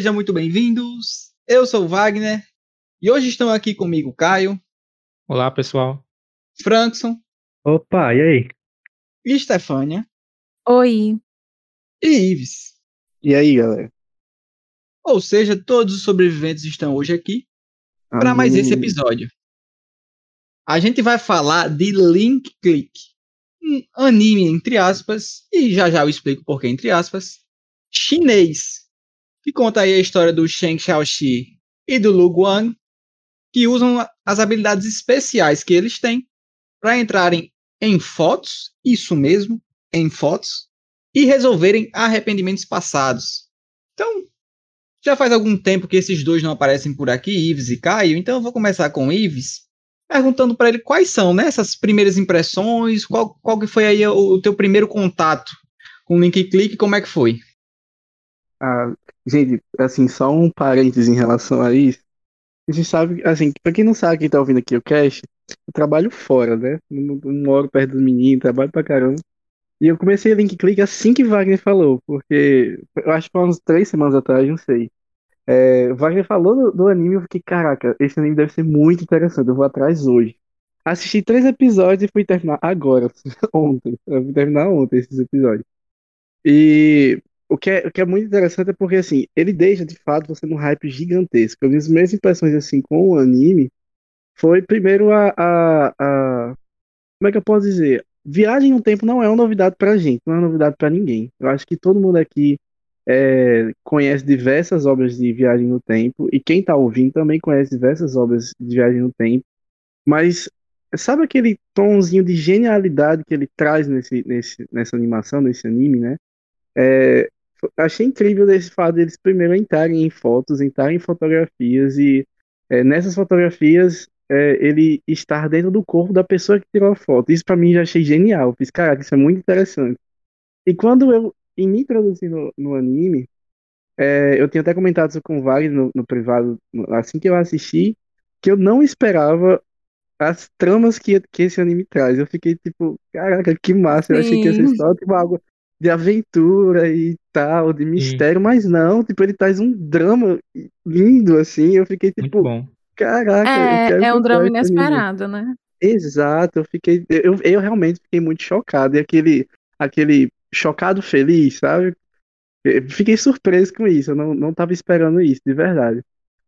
Sejam muito bem-vindos. Eu sou o Wagner e hoje estão aqui comigo Caio, Olá, pessoal. Frankson Opa, e aí? e Stefânia Oi. e Ives. E aí, galera? Ou seja, todos os sobreviventes estão hoje aqui para mais esse episódio. A gente vai falar de Link Click, um anime entre aspas, e já já eu explico por que entre aspas, chinês, que conta aí a história do Sheng Xiaoxi e do Lu Guang, que usam as habilidades especiais que eles têm para entrarem em fotos, isso mesmo, em fotos, e resolverem arrependimentos passados. Então, já faz algum tempo que esses dois não aparecem por aqui, Ives e Caio, então eu vou começar com Ives, perguntando para ele quais são né, essas primeiras impressões, qual, qual que foi aí o, o teu primeiro contato com o Link Click, como é que foi? Ah, gente, assim, só um parênteses em relação a isso. A gente sabe, assim, pra quem não sabe, quem tá ouvindo aqui o cast, eu trabalho fora, né? Não, não moro perto dos meninos, trabalho pra caramba. E eu comecei a link click assim que Wagner falou, porque eu acho que foi umas três semanas atrás, não sei. É, Wagner falou do, do anime, eu fiquei, caraca, esse anime deve ser muito interessante, eu vou atrás hoje. Assisti três episódios e fui terminar agora, ontem. Eu fui terminar ontem esses episódios. E o que é, o que é muito interessante é porque, assim, ele deixa, de fato, você num hype gigantesco. As minhas impressões, assim, com o anime foi, primeiro, a, a, a... Como é que eu posso dizer? Viagem no tempo não é uma novidade pra gente, não é uma novidade pra ninguém. Eu acho que todo mundo aqui é, conhece diversas obras de viagem no tempo, e quem tá ouvindo também conhece diversas obras de viagem no tempo, mas sabe aquele tomzinho de genialidade que ele traz nesse, nesse, nessa animação, nesse anime, né? É, achei incrível desse fato deles primeiro entrarem em fotos, entrarem em fotografias e é, nessas fotografias é, ele estar dentro do corpo da pessoa que tirou a foto. Isso pra mim já achei genial. Fiz, caraca, isso é muito interessante. E quando eu em me introduzir no, no anime, é, eu tinha até comentado isso com o Wagner no, no privado, assim que eu assisti, que eu não esperava as tramas que, que esse anime traz. Eu fiquei tipo, caraca, que massa. Eu achei que ia ser Sim. só tipo, algo de aventura e tal, de mistério, mas não, tipo, ele traz um drama lindo, assim. Eu fiquei Muito tipo, bom. caraca, eu quero É, é um comprar drama inesperado, né? Exato, eu fiquei, eu, eu realmente fiquei muito chocado. E aquele, aquele chocado feliz, sabe? Eu Fiquei surpreso com isso, eu não, não tava esperando isso, de verdade.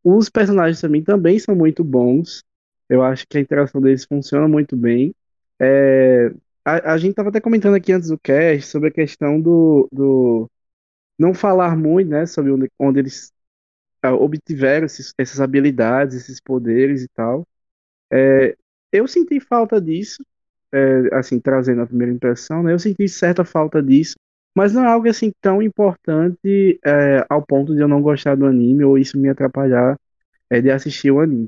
Os personagens também também são muito bons. Eu acho que a interação deles funciona muito bem. É, a, a gente tava até comentando aqui antes do cast sobre a questão do, do não falar muito, né, sobre onde, onde eles ah, obtiveram esses- essas habilidades, esses poderes e tal. É, eu senti falta disso, é, assim, trazendo a primeira impressão, né? Eu senti certa falta disso, mas não é algo assim tão importante é, ao ponto de eu não gostar do anime ou isso me atrapalhar é, de assistir o anime.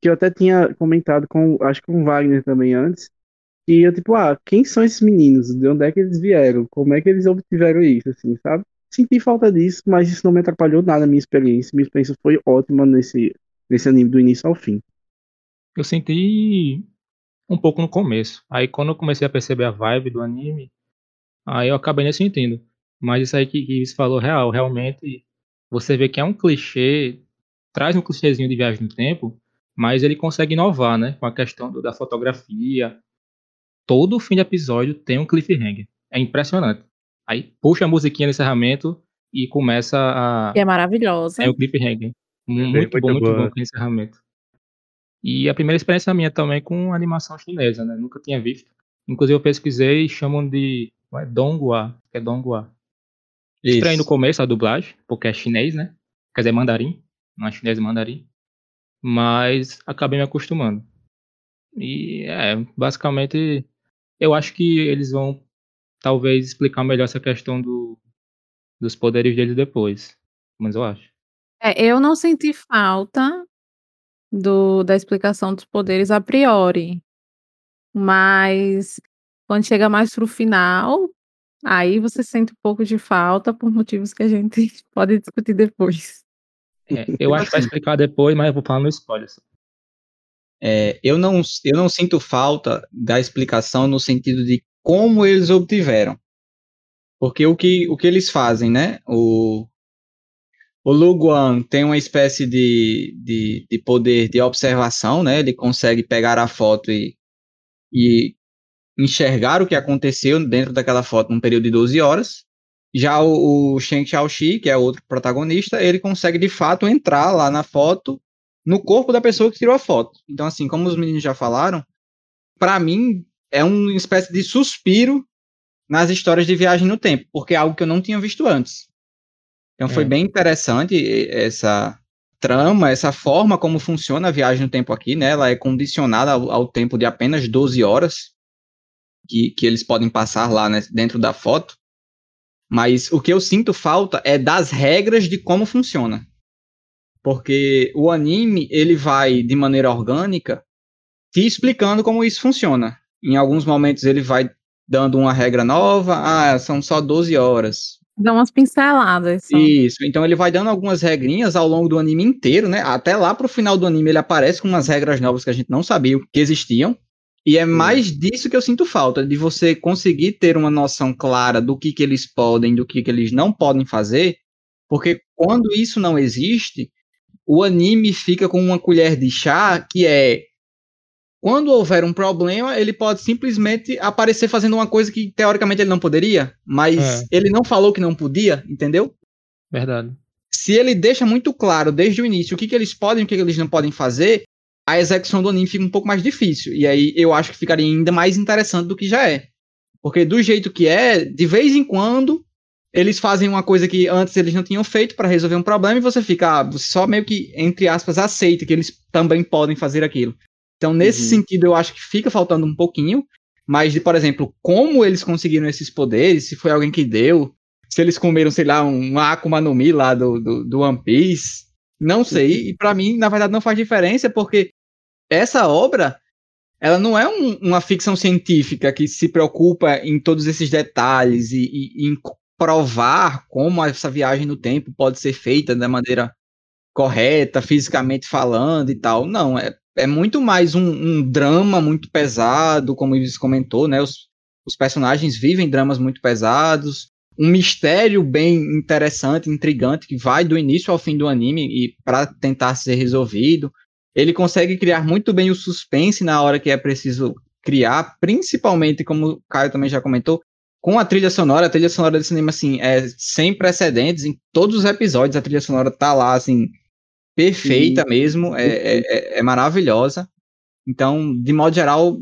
Que eu até tinha comentado com, acho que com o Wagner também antes, que eu tipo, ah, quem são esses meninos? De onde é que eles vieram? Como é que eles obtiveram isso, assim, sabe? Senti falta disso, mas isso não me atrapalhou nada a minha experiência. Minha experiência foi ótima nesse, nesse anime do início ao fim. Eu senti um pouco no começo. Aí quando eu comecei a perceber a vibe do anime, aí eu acabei nem sentindo. Mas isso aí que, que você falou real, realmente você vê que é um clichê, traz um clichêzinho de viagem no tempo, mas ele consegue inovar, né? Com a questão do- da fotografia. Todo fim de episódio tem um cliffhanger. É impressionante. Aí puxa a musiquinha no encerramento e começa a. Que é maravilhosa. É o cliffhanger. Muito, muito bom, muito boa. bom com encerramento. E a primeira experiência minha também com animação chinesa, né? Nunca tinha visto. Inclusive eu pesquisei e chamam de é Donghua, que é Donghua. Estranho no começo a dublagem, porque é chinês, né? Quer dizer, mandarim. Não é chinês, é mandarim. Mas acabei me acostumando. E é, basicamente, eu acho que eles vão talvez explicar melhor essa questão do, dos poderes deles depois. Mas eu acho. É, eu não senti falta do, da explicação dos poderes a priori. Mas quando chega mais pro final, aí você sente um pouco de falta por motivos que a gente pode discutir depois. É, eu acho que vai explicar depois, mas eu vou falar no spoiler. só. É, eu, não, eu não sinto falta da explicação no sentido de como eles obtiveram. Porque o que, o que eles fazem, né? O, O Luguan tem uma espécie de, de, de, poder de observação, né? Ele consegue pegar a foto e, e enxergar o que aconteceu dentro daquela foto num período de 12 horas. Já o, o Shen Xiaoxi, que é outro protagonista, ele consegue de fato entrar lá na foto, no corpo da pessoa que tirou a foto. Então, assim, como os meninos já falaram, para mim é uma espécie de suspiro nas histórias de viagem no tempo, porque é algo que eu não tinha visto antes. Então foi é. bem interessante essa trama, essa forma como funciona a viagem no tempo aqui, né? Ela é condicionada ao, ao tempo de apenas 12 horas que, que eles podem passar lá né, dentro da foto. Mas o que eu sinto falta é das regras de como funciona. Porque o anime, ele vai de maneira orgânica te explicando como isso funciona. Em alguns momentos ele vai dando uma regra nova, ah, são só 12 horas. Dá umas pinceladas. Só. Isso, então ele vai dando algumas regrinhas ao longo do anime inteiro, né? Até lá pro final do anime ele aparece com umas regras novas que a gente não sabia que existiam. E é mais disso que eu sinto falta, de você conseguir ter uma noção clara do que, que eles podem, do que, que eles não podem fazer, porque quando isso não existe, o anime fica com uma colher de chá que é quando houver um problema, ele pode simplesmente aparecer fazendo uma coisa que teoricamente ele não poderia, mas é. ele não falou que não podia, entendeu? Verdade. Se ele deixa muito claro desde o início o que, que eles podem e o que, que eles não podem fazer, a execução do anime fica um pouco mais difícil. E aí eu acho que ficaria ainda mais interessante do que já é. Porque do jeito que é, de vez em quando, eles fazem uma coisa que antes eles não tinham feito para resolver um problema e você fica, ah, você só meio que, entre aspas, aceita que eles também podem fazer aquilo. Então, nesse uhum. sentido, eu acho que fica faltando um pouquinho. Mas, de, por exemplo, como eles conseguiram esses poderes, se foi alguém que deu, se eles comeram, sei lá, um Akuma no Mi lá do, do, do One Piece, não sei. E para mim, na verdade, não faz diferença, porque essa obra, ela não é um, uma ficção científica que se preocupa em todos esses detalhes e, e, e em provar como essa viagem no tempo pode ser feita da maneira correta, fisicamente falando e tal. Não, é é muito mais um, um, drama muito pesado, como o Ives comentou, né? Os, os personagens vivem dramas muito pesados, um mistério bem interessante, intrigante, que vai do início ao fim do anime e para tentar ser resolvido. Ele consegue criar muito bem o suspense na hora que é preciso criar, principalmente, como o Caio também já comentou, com a trilha sonora. A trilha sonora desse anime, assim, é sem precedentes. Em todos os episódios, a trilha sonora tá lá, assim, perfeita Sim. mesmo, é, é, é, é, maravilhosa. Então, de modo geral,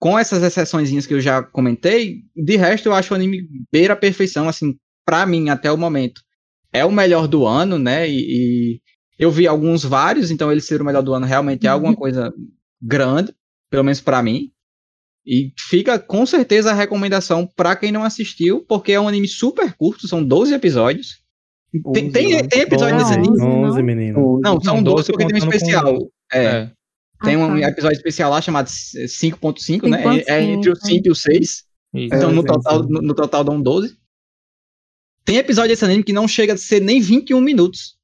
com essas exceções que eu já comentei, de resto eu acho o anime beira a perfeição, assim, para mim, até o momento. É o melhor do ano, né? E, e, eu vi alguns vários, então ele ser o melhor do ano realmente é alguma uhum. coisa grande, pelo menos para mim. E fica com certeza a recomendação para quem não assistiu, porque é um anime super curto, são 12 episódios. Tem, tem, tem episódio nesse anime? 11, menino. Não, são 12 porque tem um especial. Com... É. é. Tem ah, um tá. episódio especial lá chamado 5.5, né? É, é entre o 5 e o 6. Então, no, total, no, no, total dão 12. Tem episódio desse anime que não chega a ser nem 21 minutos.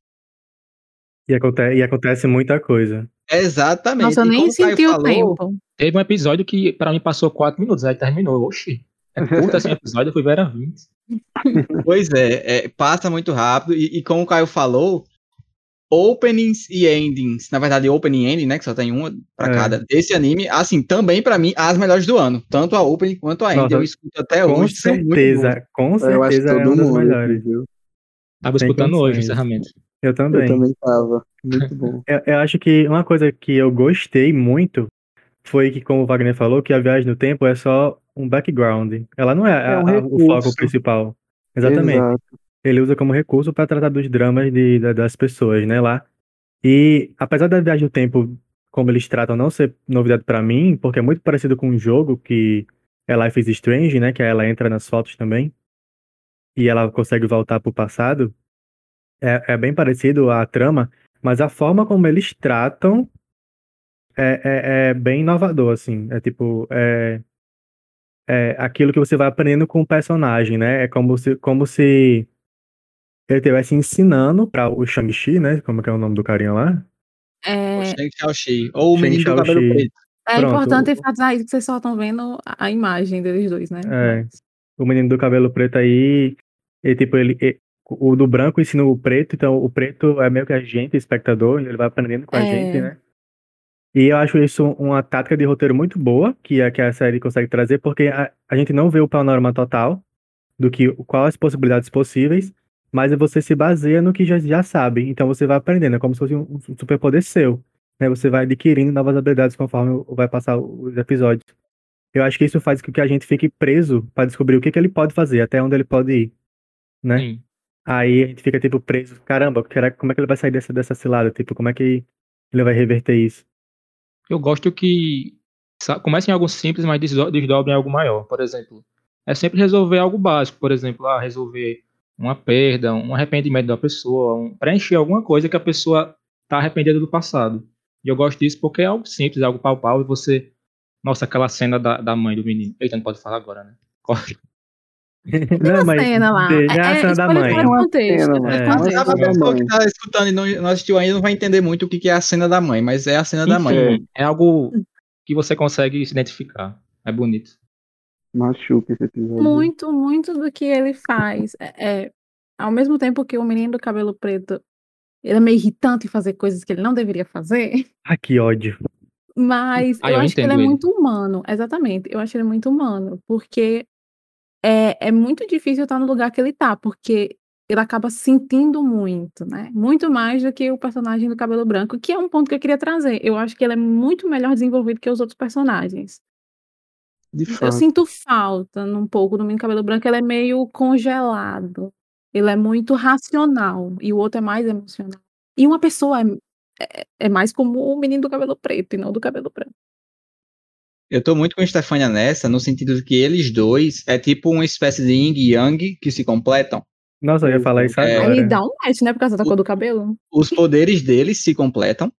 E acontece, e acontece muita coisa. Exatamente. Nossa, eu nem senti o falou, tempo. Teve um episódio que para mim passou 4 minutos, aí terminou. Oxi. É curto assim o episódio, eu fui ver a 20. pois é, é, passa muito rápido. E, e, como o Caio falou, openings e endings, na verdade, opening e ending, né? Que só tem uma pra é. cada, desse anime, assim, também para mim, as melhores do ano. Tanto a opening quanto a ending. eu escuto até com hoje. Certeza, com certeza é uma das melhores. Viu? Tava escutando hoje o encerramento. Eu também. Eu também tava. Muito bom. eu, eu acho que uma coisa que eu gostei muito foi que, como o Wagner falou, que a viagem no tempo é só um background. Ela não é, é um a, o foco principal. Exatamente. Exato. Ele usa como recurso para tratar dos dramas de, de, das pessoas, né, lá. E apesar da viagem no tempo, como eles tratam, não ser novidade para mim, porque é muito parecido com um jogo que é Life is Strange, né, que ela entra nas fotos também, e ela consegue voltar para o passado, é, é bem parecido a trama, mas a forma como eles tratam é, é, é bem inovador, assim. É tipo, é, é aquilo que você vai aprendendo com o personagem, né? É como se, como se ele estivesse ensinando para o Shang-Chi, né? Como é, é o nome do carinha lá? É... O ou o menino do cabelo preto. É Pronto. importante enfatizar isso, que vocês só estão vendo a imagem deles dois, né? É. O menino do cabelo preto aí, ele, tipo, ele, o do branco ensina o preto, então o preto é meio que a gente, espectador, ele vai aprendendo com a É. gente, né? E eu acho isso uma tática de roteiro muito boa, que a, que a série consegue trazer, porque a, a gente não vê o panorama total do que quais as possibilidades possíveis, mas você se baseia no que já, já sabe. Então você vai aprendendo, é como se fosse um, um superpoder seu. Né? Você vai adquirindo novas habilidades conforme vai passar os episódios. Eu acho que isso faz com que a gente fique preso para descobrir o que, que ele pode fazer, até onde ele pode ir. Né? Sim. Aí a gente fica, tipo, preso. Caramba, como é que ele vai sair dessa, dessa cilada? Tipo, como é que ele vai reverter isso? Eu gosto que comece em algo simples, mas desdo- desdobre em algo maior. Por exemplo, é sempre resolver algo básico. Por exemplo, ah, resolver uma perda, um arrependimento da pessoa, um- preencher alguma coisa que a pessoa está arrependida do passado. E eu gosto disso porque é algo simples, é algo palpável. E você. Nossa, aquela cena da, da mãe do menino. Eita, não pode falar agora, né? Corre. Não, a cena lá. é a cena da mãe. do contexto, é. Mas contexto. a pessoa que tá escutando e não, não assistiu ainda não vai entender muito o que, que é a cena da mãe, mas é a cena da mãe. Enfim, é algo que você consegue se identificar. É bonito. Machuca esse episódio. Muito, muito do que ele faz. É, é, ao mesmo tempo que o menino do cabelo preto ele é meio irritante em fazer coisas que ele não deveria fazer, Ah, que ódio. mas Ah, eu eu acho que ele é ele. muito humano. Exatamente, eu acho ele muito humano, porque é, é muito difícil estar no lugar que ele tá, porque ele acaba sentindo muito, né? Muito mais do que o personagem do cabelo branco, que é um ponto que eu queria trazer. Eu acho que ele é muito melhor desenvolvido que os outros personagens. De Eu fato. sinto falta um pouco do menino cabelo branco, ele é meio congelado. Ele é muito racional e o outro é mais emocional. E uma pessoa é, é, é mais como o menino do cabelo preto e não do cabelo branco. Eu tô muito com a Stefania nessa, no sentido de que eles dois é tipo uma espécie de yin e yang que se completam. Nossa, eu ia falar isso É. agora. Aí dá um match, né, por causa da cor do cabelo. Os poderes deles se completam.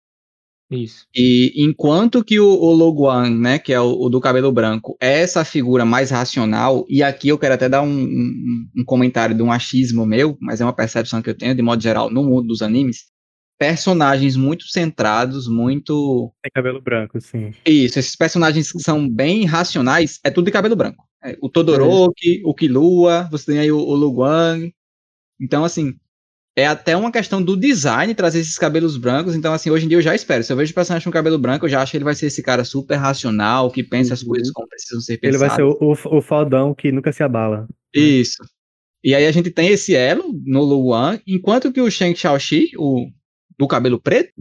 Isso. E enquanto que o, o Loguan, né, que é o, o do cabelo branco, é essa figura mais racional, e aqui eu quero até dar um, um- um comentário de um achismo meu, mas é uma percepção que eu tenho, de modo geral, no mundo dos animes, personagens muito centrados, muito... Tem cabelo branco, sim. Isso, esses personagens que são bem racionais, é tudo de cabelo branco. É, o Todoroki, o Killua, você tem aí o, o Luguang. Então, assim, é até uma questão do design trazer esses cabelos brancos. Então, assim, hoje em dia eu já espero. Se eu vejo o personagem com cabelo branco, eu já acho que ele vai ser esse cara super racional, que pensa as Uhum. coisas como precisam ser Ele pensadas. vai ser o, o, o faldão que nunca se abala. Isso. E aí a gente tem esse elo no Luan, enquanto que o Shang Xiaoxi, o do cabelo preto,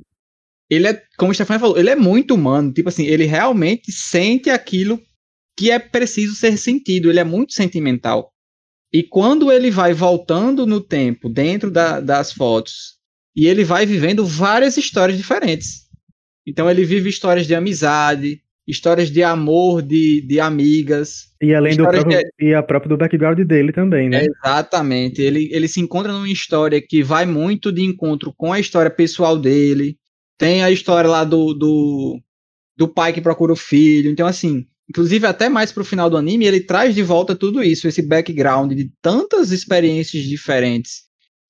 ele é, como o Stefan falou, ele é muito humano. Tipo assim, ele realmente sente aquilo que é preciso ser sentido. Ele é muito sentimental. E quando ele vai voltando no tempo, dentro da- das fotos, e ele vai vivendo várias histórias diferentes. Então ele vive histórias de amizade, histórias de amor de, de amigas, E além do próprio, e a própria do background dele também, né? Exatamente. Ele, ele se encontra numa história que vai muito de encontro com a história pessoal dele. Tem a história lá do, do, do pai que procura o filho. Então, assim, inclusive até mais pro final do anime, ele traz de volta tudo isso, esse background de tantas experiências diferentes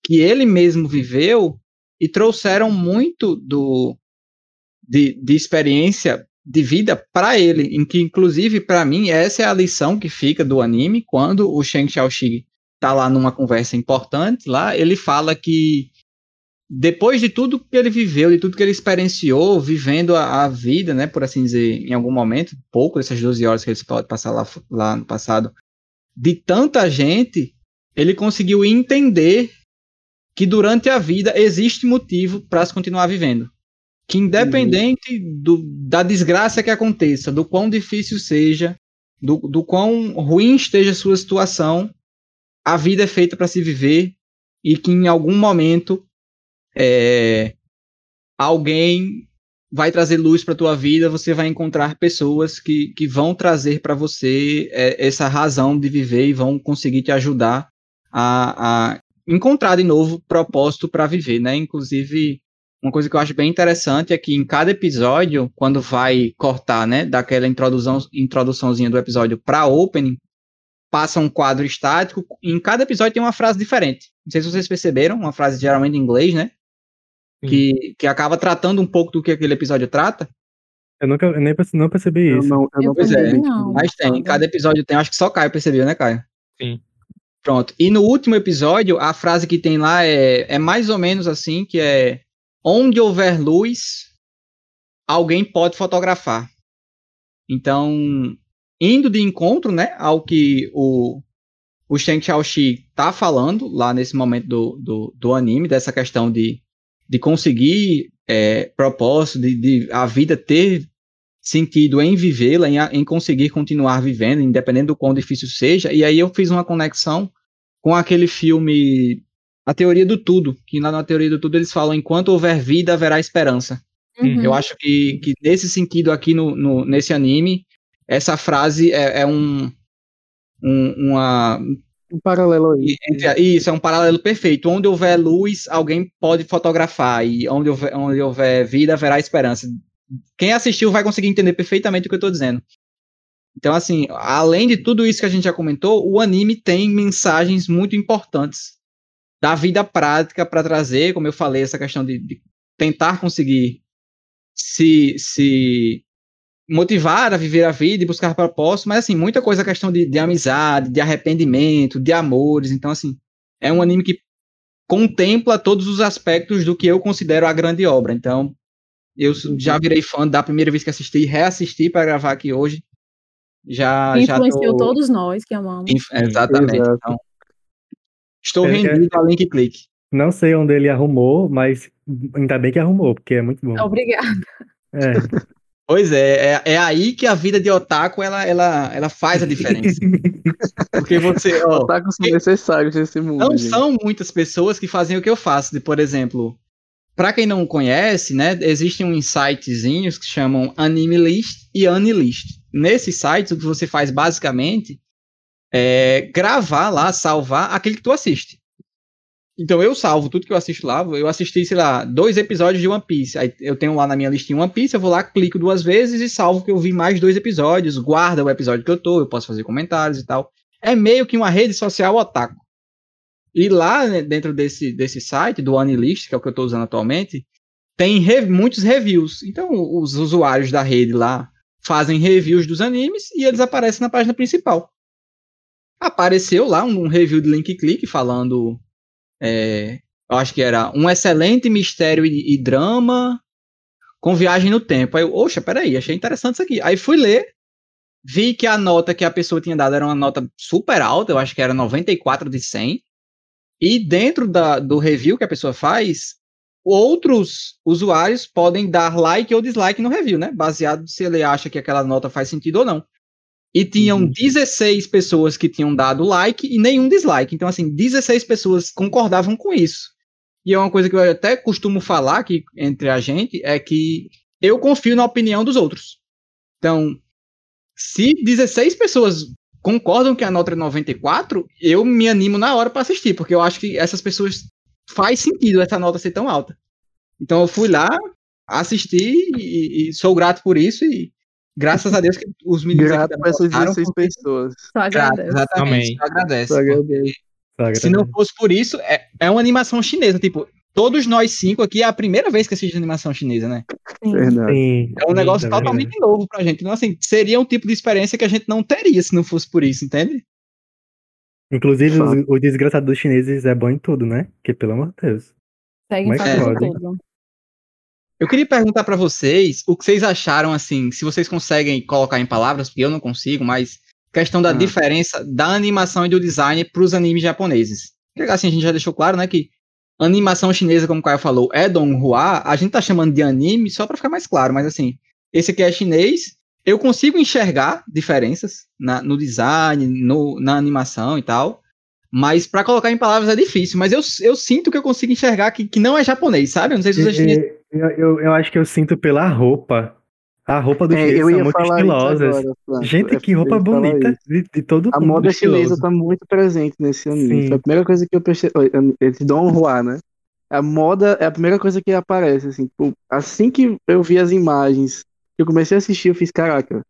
que ele mesmo viveu e trouxeram muito do de, de experiência de vida para ele, em que inclusive para mim essa é a lição que fica do anime quando o Shang Xiaoxi tá lá numa conversa importante lá, ele fala que depois de tudo que ele viveu, de tudo que ele experienciou, vivendo a, a vida, né, por assim dizer, em algum momento, pouco dessas 12 horas que ele pode passar lá, lá no passado, de tanta gente, ele conseguiu entender que durante a vida existe motivo para se continuar vivendo. Que independente do, da desgraça que aconteça, do quão difícil seja, do, do quão ruim esteja a sua situação, a vida é feita para se viver e que em algum momento é, alguém vai trazer luz para tua vida, você vai encontrar pessoas que, que vão trazer para você é, essa razão de viver e vão conseguir te ajudar a, a encontrar de novo propósito para viver, né? Inclusive, uma coisa que eu acho bem interessante é que em cada episódio, quando vai cortar, né, daquela introdução, introduçãozinha do episódio para opening, passa um quadro estático, e em cada episódio tem uma frase diferente. Não sei se vocês perceberam, uma frase geralmente em inglês, né? Que, que acaba tratando um pouco do que aquele episódio trata. Eu nunca eu nem perce- não percebi Eu isso. não, eu não é, percebi. não. Mas tem, em cada episódio tem, acho que só Caio percebeu, né, Caio? Sim. Pronto. E no último episódio, a frase que tem lá é, é mais ou menos assim, que é onde houver luz, alguém pode fotografar. Então, indo de encontro, né, ao que o, o Shang Xiaoxi tá falando lá nesse momento do, do, do anime, dessa questão de, de conseguir é, propósito, de, de a vida ter sentido em vivê-la, em, em conseguir continuar vivendo, independente do quão difícil seja. E aí eu fiz uma conexão com aquele filme A Teoria do Tudo, que lá na Teoria do Tudo eles falam: enquanto houver vida, haverá esperança. Uhum. Eu acho que, que nesse sentido aqui no, no nesse anime, essa frase é, é um, um, uma. Um paralelo aí. Isso, é um paralelo perfeito. Onde houver luz, alguém pode fotografar. E onde houver, onde houver vida, haverá esperança. Quem assistiu vai conseguir entender perfeitamente o que eu estou dizendo. Então, assim, além de tudo isso que a gente já comentou, o anime tem mensagens muito importantes da vida prática para trazer, como eu falei, essa questão de, de tentar conseguir se, se motivar a viver a vida e buscar propósito, mas assim, muita coisa a questão de, de amizade, de arrependimento, de amores, então assim, é um anime que contempla todos os aspectos do que eu considero a grande obra, então eu Uhum. já virei fã da primeira vez que assisti e reassisti para gravar aqui hoje, já, já Influenciou tô... todos nós que amamos. Inf- Exatamente, Exato. então estou rendido a link click. Não sei onde ele arrumou, mas ainda bem que arrumou, porque é muito bom. Obrigada. É. Pois é, é, é aí que a vida de otaku ela, ela, ela faz a diferença. Porque você, ó, Otakus são necessários nesse mundo. não gente. são muitas pessoas que fazem o que eu faço. De, por exemplo, para quem não conhece, né, existem uns sitezinhos que chamam Anime List e Anilist. Nesses sites, o que você faz basicamente é gravar lá, salvar aquele que tu assiste. Então eu salvo tudo que eu assisto lá. Eu assisti, sei lá, dois episódios de One Piece. Aí eu tenho lá na minha listinha One Piece, eu vou lá, clico duas vezes e salvo que eu vi mais dois episódios, guarda o episódio que eu tô, eu posso fazer comentários e tal. É meio que uma rede social otaku. E lá, né, dentro desse, desse site, do Anilist, que é o que eu estou usando atualmente, tem re- muitos reviews. Então, os usuários da rede lá fazem reviews dos animes e eles aparecem na página principal. Apareceu lá um, review de Link Click falando. é, eu acho que era um excelente mistério e, e drama com viagem no tempo. Aí eu, oxa, peraí, achei interessante isso aqui. Aí fui ler, vi que a nota que a pessoa tinha dado era uma nota super alta, eu acho que era 94 de 100. E dentro da, do review que a pessoa faz, outros usuários podem dar like ou dislike no review, né? Baseado se ele acha que aquela nota faz sentido ou não. E tinham Uhum. 16 pessoas que tinham dado like e nenhum dislike. Então, assim, 16 pessoas concordavam com isso. E é uma coisa que eu até costumo falar aqui entre a gente, é que eu confio na opinião dos outros. Então, se 16 pessoas concordam que a nota é 94, eu me animo na hora para assistir, porque eu acho que essas pessoas faz sentido essa nota ser tão alta. Então eu fui lá, assisti e, e sou grato por isso e graças a Deus que os meninos aqui Grato por essas gostaram, 16 porque- pessoas. Só agradeço. exatamente, Amém. só agradece. Só porque agradeço. Sabe, Se não fosse por isso, é, é uma animação chinesa, tipo, todos nós cinco aqui é a primeira vez que assistimos animação chinesa, né? Verdade. Sim, É um negócio sim, é verdade. totalmente novo pra gente. Então, assim, seria um tipo de experiência que a gente não teria se não fosse por isso, entende? Inclusive, o desgraçado dos chineses é bom em tudo, né? Porque, pelo amor de Deus. Seguem Como é que pode? tudo. Eu queria perguntar pra vocês o que vocês acharam, assim, se vocês conseguem colocar em palavras, porque eu não consigo, mas questão da Ah. diferença da animação e do design pros animes japoneses. Porque, assim, a gente já deixou claro, né, que animação chinesa, como o Caio falou, é Donghua, a gente tá chamando de anime só pra ficar mais claro, mas assim, esse aqui é chinês, eu consigo enxergar diferenças na- no design, no- na animação e tal, mas pra colocar em palavras é difícil, mas eu, eu sinto que eu consigo enxergar que, que não é japonês, sabe? Eu não sei se vocês E- Eu, eu, eu acho que eu sinto pela roupa. A roupa dos É, chineses eu são ia muito estilosas. agora. Gente, É, que roupa bonita de, de todo A mundo moda chinesa estiloso. tá muito presente nesse anime. Sim. Foi a primeira coisa que eu percebi. Esse Don Juan, né? A moda é a primeira coisa que aparece, assim. tipo, assim que eu vi as imagens, que eu comecei a assistir, eu fiz, caraca,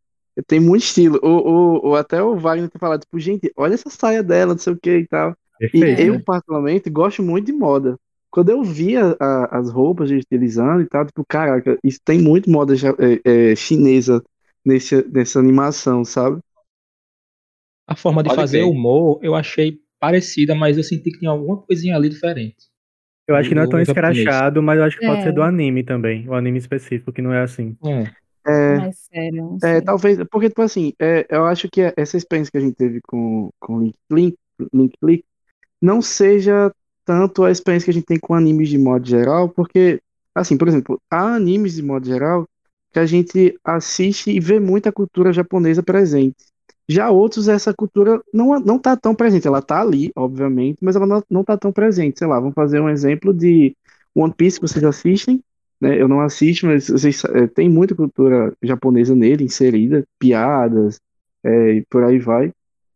tem muito estilo. Ou, ou, ou até o Wagner ter falado, tipo, gente, olha essa saia dela, não sei o que e tal. E Perfeito, eu, né? particularmente, gosto muito de moda. Quando eu via a- as roupas de utilizando e tal, tipo, caraca, isso tem muito moda é, é, chinesa nesse, nessa animação, sabe? A forma de Pode fazer crer. humor eu achei parecida, mas eu senti que tinha alguma coisinha ali diferente. Eu acho que não é tão escrachado, mas eu acho que pode É. ser do anime também. O anime específico, que não é assim. É. É, Mais sério, não É, sei. talvez, porque, tipo assim, é, eu acho que essa experiência que a gente teve com, com Link, Link, Link Click não seja tanto a experiência que a gente tem com animes de modo geral, porque, assim, por exemplo, há animes de modo geral que a gente assiste e vê muita cultura japonesa presente. Já outros, essa cultura não, não tá tão presente. Ela tá ali, obviamente, mas ela não, não tá tão presente. Sei lá, vamos fazer um exemplo de One Piece que vocês assistem né? Eu não assisto, mas vocês, é, tem muita cultura japonesa nele inserida, piadas, é, e por aí vai.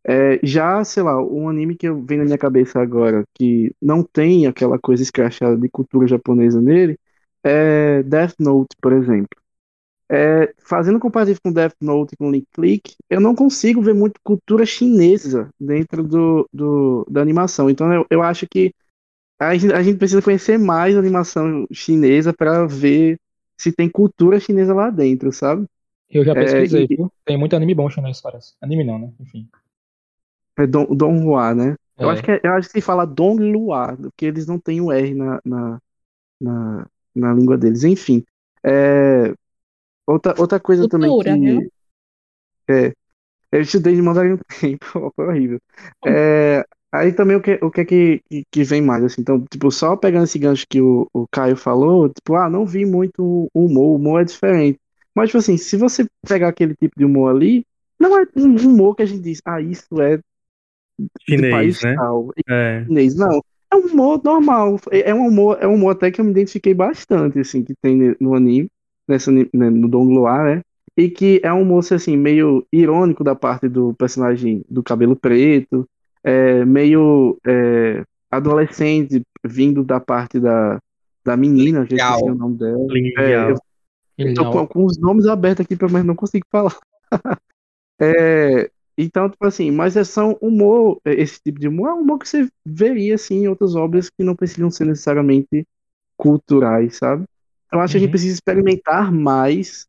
É, já, sei lá, um anime que eu vem na minha cabeça agora, que não tem aquela coisa escrachada de cultura japonesa nele, é Death Note, por exemplo. É, fazendo comparativo com Death Note e com Link Click, eu não consigo ver muito cultura chinesa dentro do, do, da animação. Então eu, eu acho que a gente, a gente precisa conhecer mais a animação chinesa para ver se tem cultura chinesa lá dentro, sabe? Eu já É, pesquisei, e- viu? Tem muito anime bom chinês, parece. Anime não, né? Enfim. É Don, Don Hua, né? Eu É. acho que é- eu acho que se fala Don Lua, porque eles não têm o R na, na, na, na língua deles. Enfim, é, outra, outra coisa também Cultura, que viu? é, eu estudei de mandarim um tempo, foi horrível. É, aí também o que, o que é que, que, vem mais, assim, então, tipo, só pegando esse gancho que o, o Caio falou, tipo, ah, não vi muito humor, o humor é diferente. Mas, tipo assim, se você pegar aquele tipo de humor ali, não é um humor que a gente diz, ah, isso é Chinês, país né? tal, É. chinês. Não, é um humor normal. É é um humor, é um humor até que eu me identifiquei bastante, assim, que tem no anime, nessa, né, no Don Luar, né? E que é um humor, assim, meio irônico da parte do personagem do cabelo preto, é, meio é, adolescente, vindo da parte da, da menina, que eu esqueci o nome dela. É, eu eu tô com, com os nomes abertos aqui, menos não consigo falar. É, então, tipo assim, mas é só humor, esse tipo de humor é um humor que você veria, assim, em outras obras que não precisam ser necessariamente culturais, sabe? Eu acho que a gente Uhum. precisa experimentar mais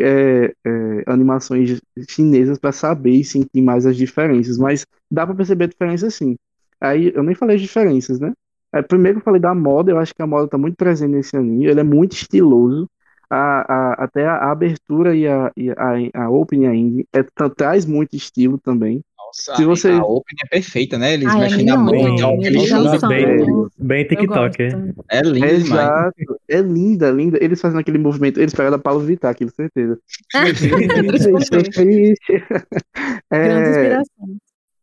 é, é, animações chinesas para saber e sentir mais as diferenças, mas dá para perceber a diferença sim. Aí eu nem falei as diferenças, né? É, primeiro eu falei da moda, eu acho que a moda tá muito presente nesse anime, ele é muito estiloso. A, a- até a, abertura e a, e a, a opening a ending é, tra- traz muito estilo também. Nossa, Se você- a Open é perfeita, né? Eles Ai, mexem na mão bem, e tal, aquele eles É, Bem, bem TikTok. É lindo demais. Exato, é linda, linda. Eles fazendo aquele movimento, eles pegaram da Paulo Vittar, aquilo, certeza. É, inspiração.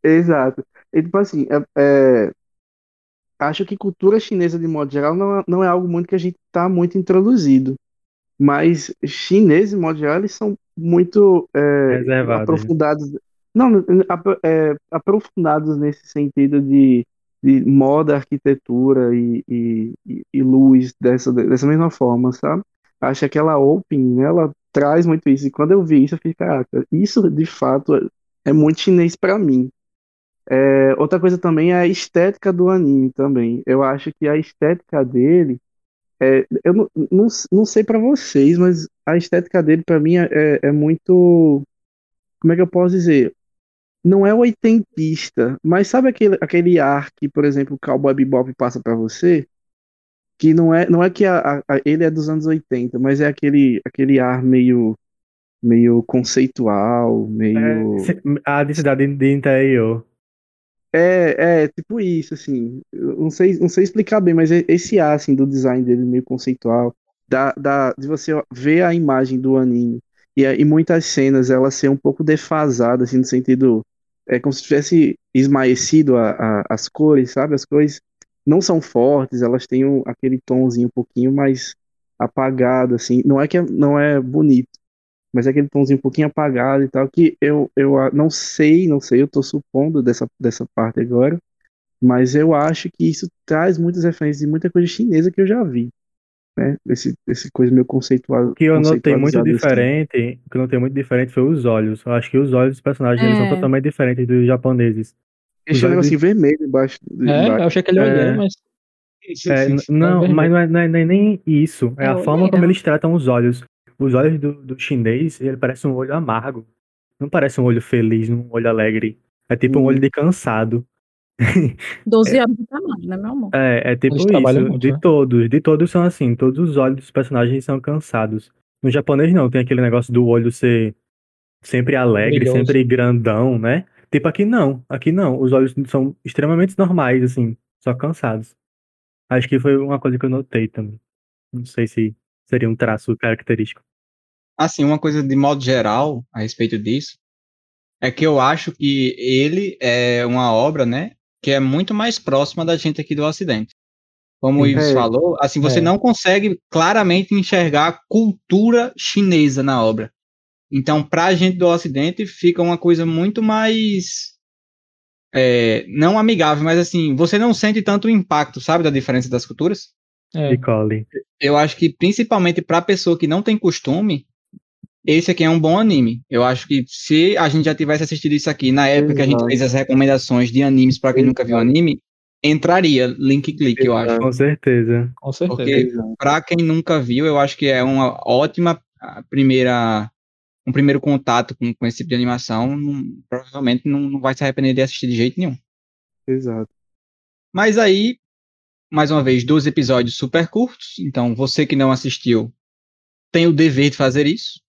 Exato. E, tipo assim, é- é, acho que cultura chinesa, de modo geral, não é, não é algo muito que a gente está muito introduzido. Mas chineses, de modo geral, eles são muito é, Reservados. aprofundados. Não, é, aprofundados nesse sentido de, de moda, arquitetura e, e, e- luz dessa, dessa mesma forma, sabe? Acho que aquela Open, né, ela traz muito isso. E quando eu vi isso, eu fiquei, caraca, isso de fato é, muito chinês pra mim. É, outra coisa também é a estética do anime também. Eu acho que a estética dele, é, eu não, não, não sei pra vocês, mas a estética dele pra mim é, é- é muito, como é que eu posso dizer? Não é oitentista, mas sabe aquele, aquele ar que, por exemplo, o Cowboy Bebop passa pra você? Que não é, não é que a- a- ele é dos anos 80, mas é aquele, aquele ar meio, meio conceitual, meio. É, a densidade de interior. É, é, tipo isso, assim. Eu não sei, não sei explicar bem, mas esse ar, assim, do design dele meio conceitual, da, da, de você ver a imagem do anime e, e muitas cenas elas ser um pouco defasadas, assim, no sentido, é como se tivesse esmaecido a, a- as cores, sabe? As cores não são fortes, elas têm um- aquele tomzinho um pouquinho mais apagado, assim. Não é que é- não é bonito, mas é aquele tomzinho um pouquinho apagado e tal, que eu, eu não sei, não sei, eu tô supondo dessa, dessa parte agora, mas eu acho que isso traz muitas referências de muita coisa chinesa que eu já vi, né? Esse, esse coisa meio conceitual. O que eu notei muito assim. diferente, o que eu notei muito diferente foi os olhos. Eu acho que os olhos dos personagens eles são É. totalmente diferentes dos japoneses. Esse Os olhos negocinho vermelho embaixo. É, eu embaixo. achei que ele É. olhou, mas. É, não, vermelho. mas não é, não é- não é nem isso. É É a forma como eles tratam os olhos. Os olhos do, do chinês, ele parece um olho amargo. Não parece um olho feliz, um olho alegre. É tipo um olho de cansado. 12 anos de trabalho, né, meu amor? É, é tipo Eles isso. muito, de né? todos, de todos são assim. Todos os olhos dos personagens são cansados. No japonês não, tem aquele negócio do olho ser sempre alegre, Brilhoso. sempre grandão, né? Tipo aqui não, aqui não. Os olhos são extremamente normais, assim, só cansados. Acho que foi uma coisa que eu notei também. Não sei se seria um traço característico. Assim, uma coisa de modo geral a respeito disso é que eu acho que ele é uma obra, né, que é muito mais próxima da gente aqui do Ocidente. Como o. Ives É. falou, assim, você É. não consegue claramente enxergar a cultura chinesa na obra. Então, pra gente do Ocidente, fica uma coisa muito mais. é, não amigável, mas assim, você não sente tanto o impacto, sabe, da diferença das culturas? É, eu acho que principalmente pra pessoa que não tem costume, esse aqui é um bom anime. Eu acho que se a gente já tivesse assistido isso aqui na época que a gente Exato. fez as recomendações de animes pra quem nunca viu anime, entraria Link Click, eu acho. Com certeza. com certeza. Porque pra quem nunca viu, eu acho que é uma ótima primeira um primeiro contato com, com esse tipo de animação, não- provavelmente não, não vai se arrepender de assistir de jeito nenhum. Exato. Mas aí, mais uma vez, 12 episódios super curtos. Então, você que não assistiu tem o dever de fazer isso.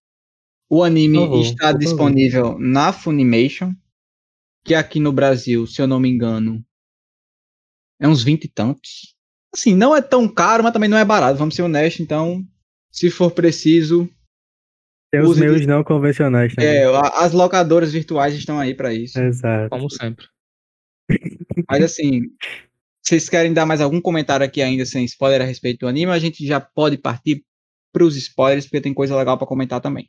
O anime está disponível na Funimation, que aqui no Brasil, se eu não me engano, é uns 20 e tantos. Assim, não é tão caro, mas também não é barato, vamos ser honestos. Então, se for preciso, Tem os meios não convencionais também. é, as locadoras virtuais estão aí para isso. Exato. Como sempre. Mas assim, vocês querem dar mais algum comentário aqui ainda sem spoiler a respeito do anime? A gente já pode partir pros spoilers, porque tem coisa legal pra comentar também.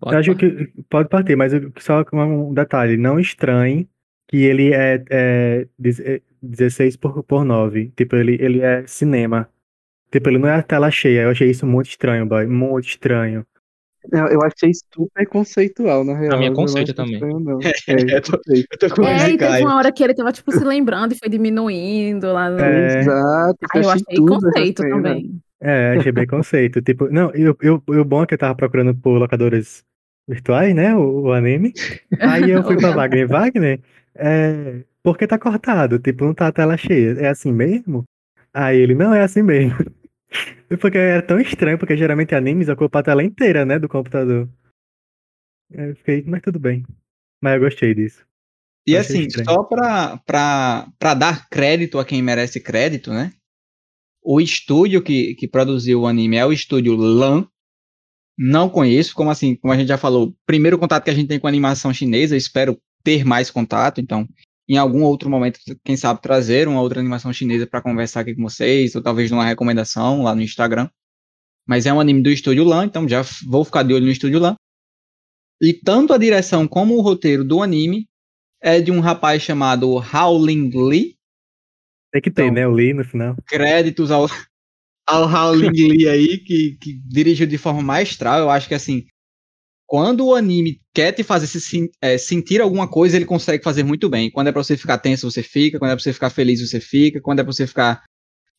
Pode Acho que pode partir, mas eu- só um detalhe, não estranhe que ele é, é dez- é 16 por, por 9. Tipo, ele, ele é cinema. Tipo, ele não é a tela cheia. Eu achei isso muito estranho, boy. Muito estranho. Eu, eu achei super conceitual, na real. mim é eu não conceito também. estranho, não. É, É, eu tô-. Eu tô com É, e teve uma hora que ele tava, tipo, se lembrando e foi diminuindo lá no... É. Exato. Aí eu achei achei tudo essa conceito cena. também. É, achei bem conceito. Tipo, não, eu, eu, eu bom é que eu tava procurando por locadoras virtuais, né? O, o anime. Aí eu fui pra Wagner. Wagner, é, por que tá cortado? Tipo, não tá a tela cheia. É assim mesmo? Aí ele, não, é assim mesmo. Porque era tão estranho, porque geralmente animes ocupam a tela inteira, né? Do computador. Aí eu fiquei, mas tudo bem. Mas eu gostei disso. E Achei assim, estranho. só pra, pra, pra dar crédito a quem merece crédito, né? O estúdio que, que produziu o anime é o estúdio LAN. Não conheço, como assim, como a gente já falou, primeiro contato que a gente tem com animação chinesa, espero ter mais contato, então, em algum outro momento, quem sabe trazer uma outra animação chinesa pra conversar aqui com vocês, ou talvez numa recomendação lá no Instagram. Mas é um anime do estúdio LAN, então já vou ficar de olho no estúdio LAN. E tanto a direção como o roteiro do anime é de um rapaz chamado Howling Lee. Tem que ter, Então. né? O Lee no final. Créditos ao, ao Howling Lee aí, que, que dirigiu de forma maestral. Eu acho que assim, quando o anime quer te fazer se, é, sentir alguma coisa, ele consegue fazer muito bem. Quando é pra você ficar tenso, você fica. Quando é pra você ficar feliz, você fica. Quando é pra você ficar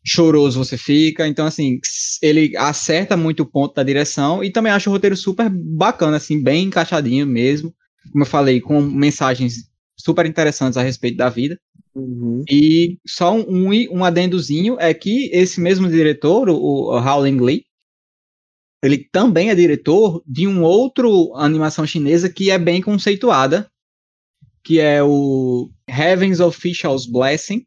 choroso, você fica. Então, assim, ele acerta muito o ponto da direção e também acho o roteiro super bacana, assim, bem encaixadinho mesmo. Como eu falei, com mensagens super interessantes a respeito da vida. Uhum. E só um, um adendozinho é que esse mesmo diretor, o, o Howling Lee, ele também é diretor de um outro animação chinesa que é bem conceituada, que é o Heaven's Official's Blessing.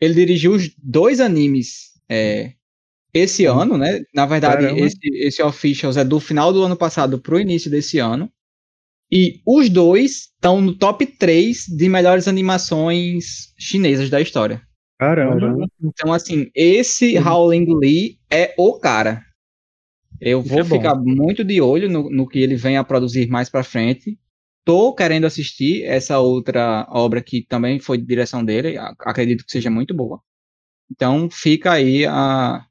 Ele dirigiu os dois animes é, esse ano, né? Na verdade, Caramba. esse, esse Officials é do final do ano passado pro início desse ano. E os dois estão no top 3 de melhores animações chinesas da história. Caramba. Então, assim, esse Uhum. Howling Lee é o cara. Eu Isso vou é ficar muito de olho no, no que ele vem a produzir mais pra frente. Tô querendo assistir essa outra obra que também foi de direção dele. Acredito que seja muito boa. Então, fica aí a,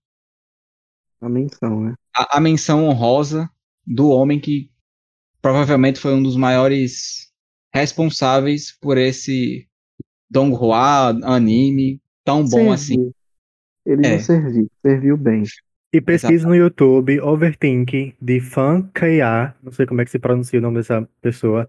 A menção, né? a, a menção honrosa do homem que provavelmente foi um dos maiores responsáveis por esse Donghua anime tão bom assim. Serviu. Ele É. não serviu, serviu bem. E pesquisa no YouTube Overthink de Fan K.A. Não sei como é que se pronuncia o nome dessa pessoa.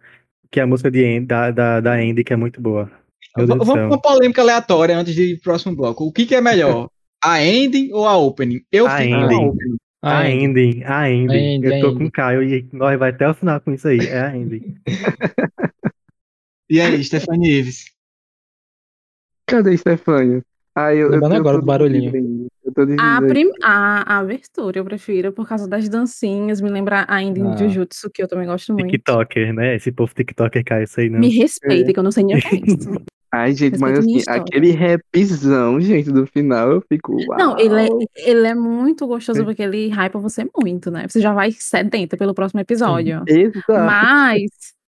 Que é a música de da, da, da Andy, que é muito boa. Vamos com uma polêmica aleatória antes de ir pro próximo bloco. O que, que é melhor? A ending ou a opening? Eu A fico com a ending. A ending, a ending. Eu tô ending. com o Caio e nós vai até o final com isso aí. É a ending. E aí, Stephanie Ives? Cadê Stefania? Ah, eu, eu, Lembrando eu agora tô do barulhinho. Eu tô A, prim... a, a abertura eu prefiro, por causa das dancinhas, me lembra ainda em Ah. Jujutsu, que eu também gosto muito. TikToker, né? Esse povo TikToker cai isso aí, não. Me respeita, que eu não sei nem o que é isso. Ai, gente, mas assim, aquele rapzão, gente, do final, eu fico. Uau. Não, ele é, ele é muito gostoso É. porque ele hypa você muito, né? Você já vai sedenta pelo próximo episódio. Exato. Mas,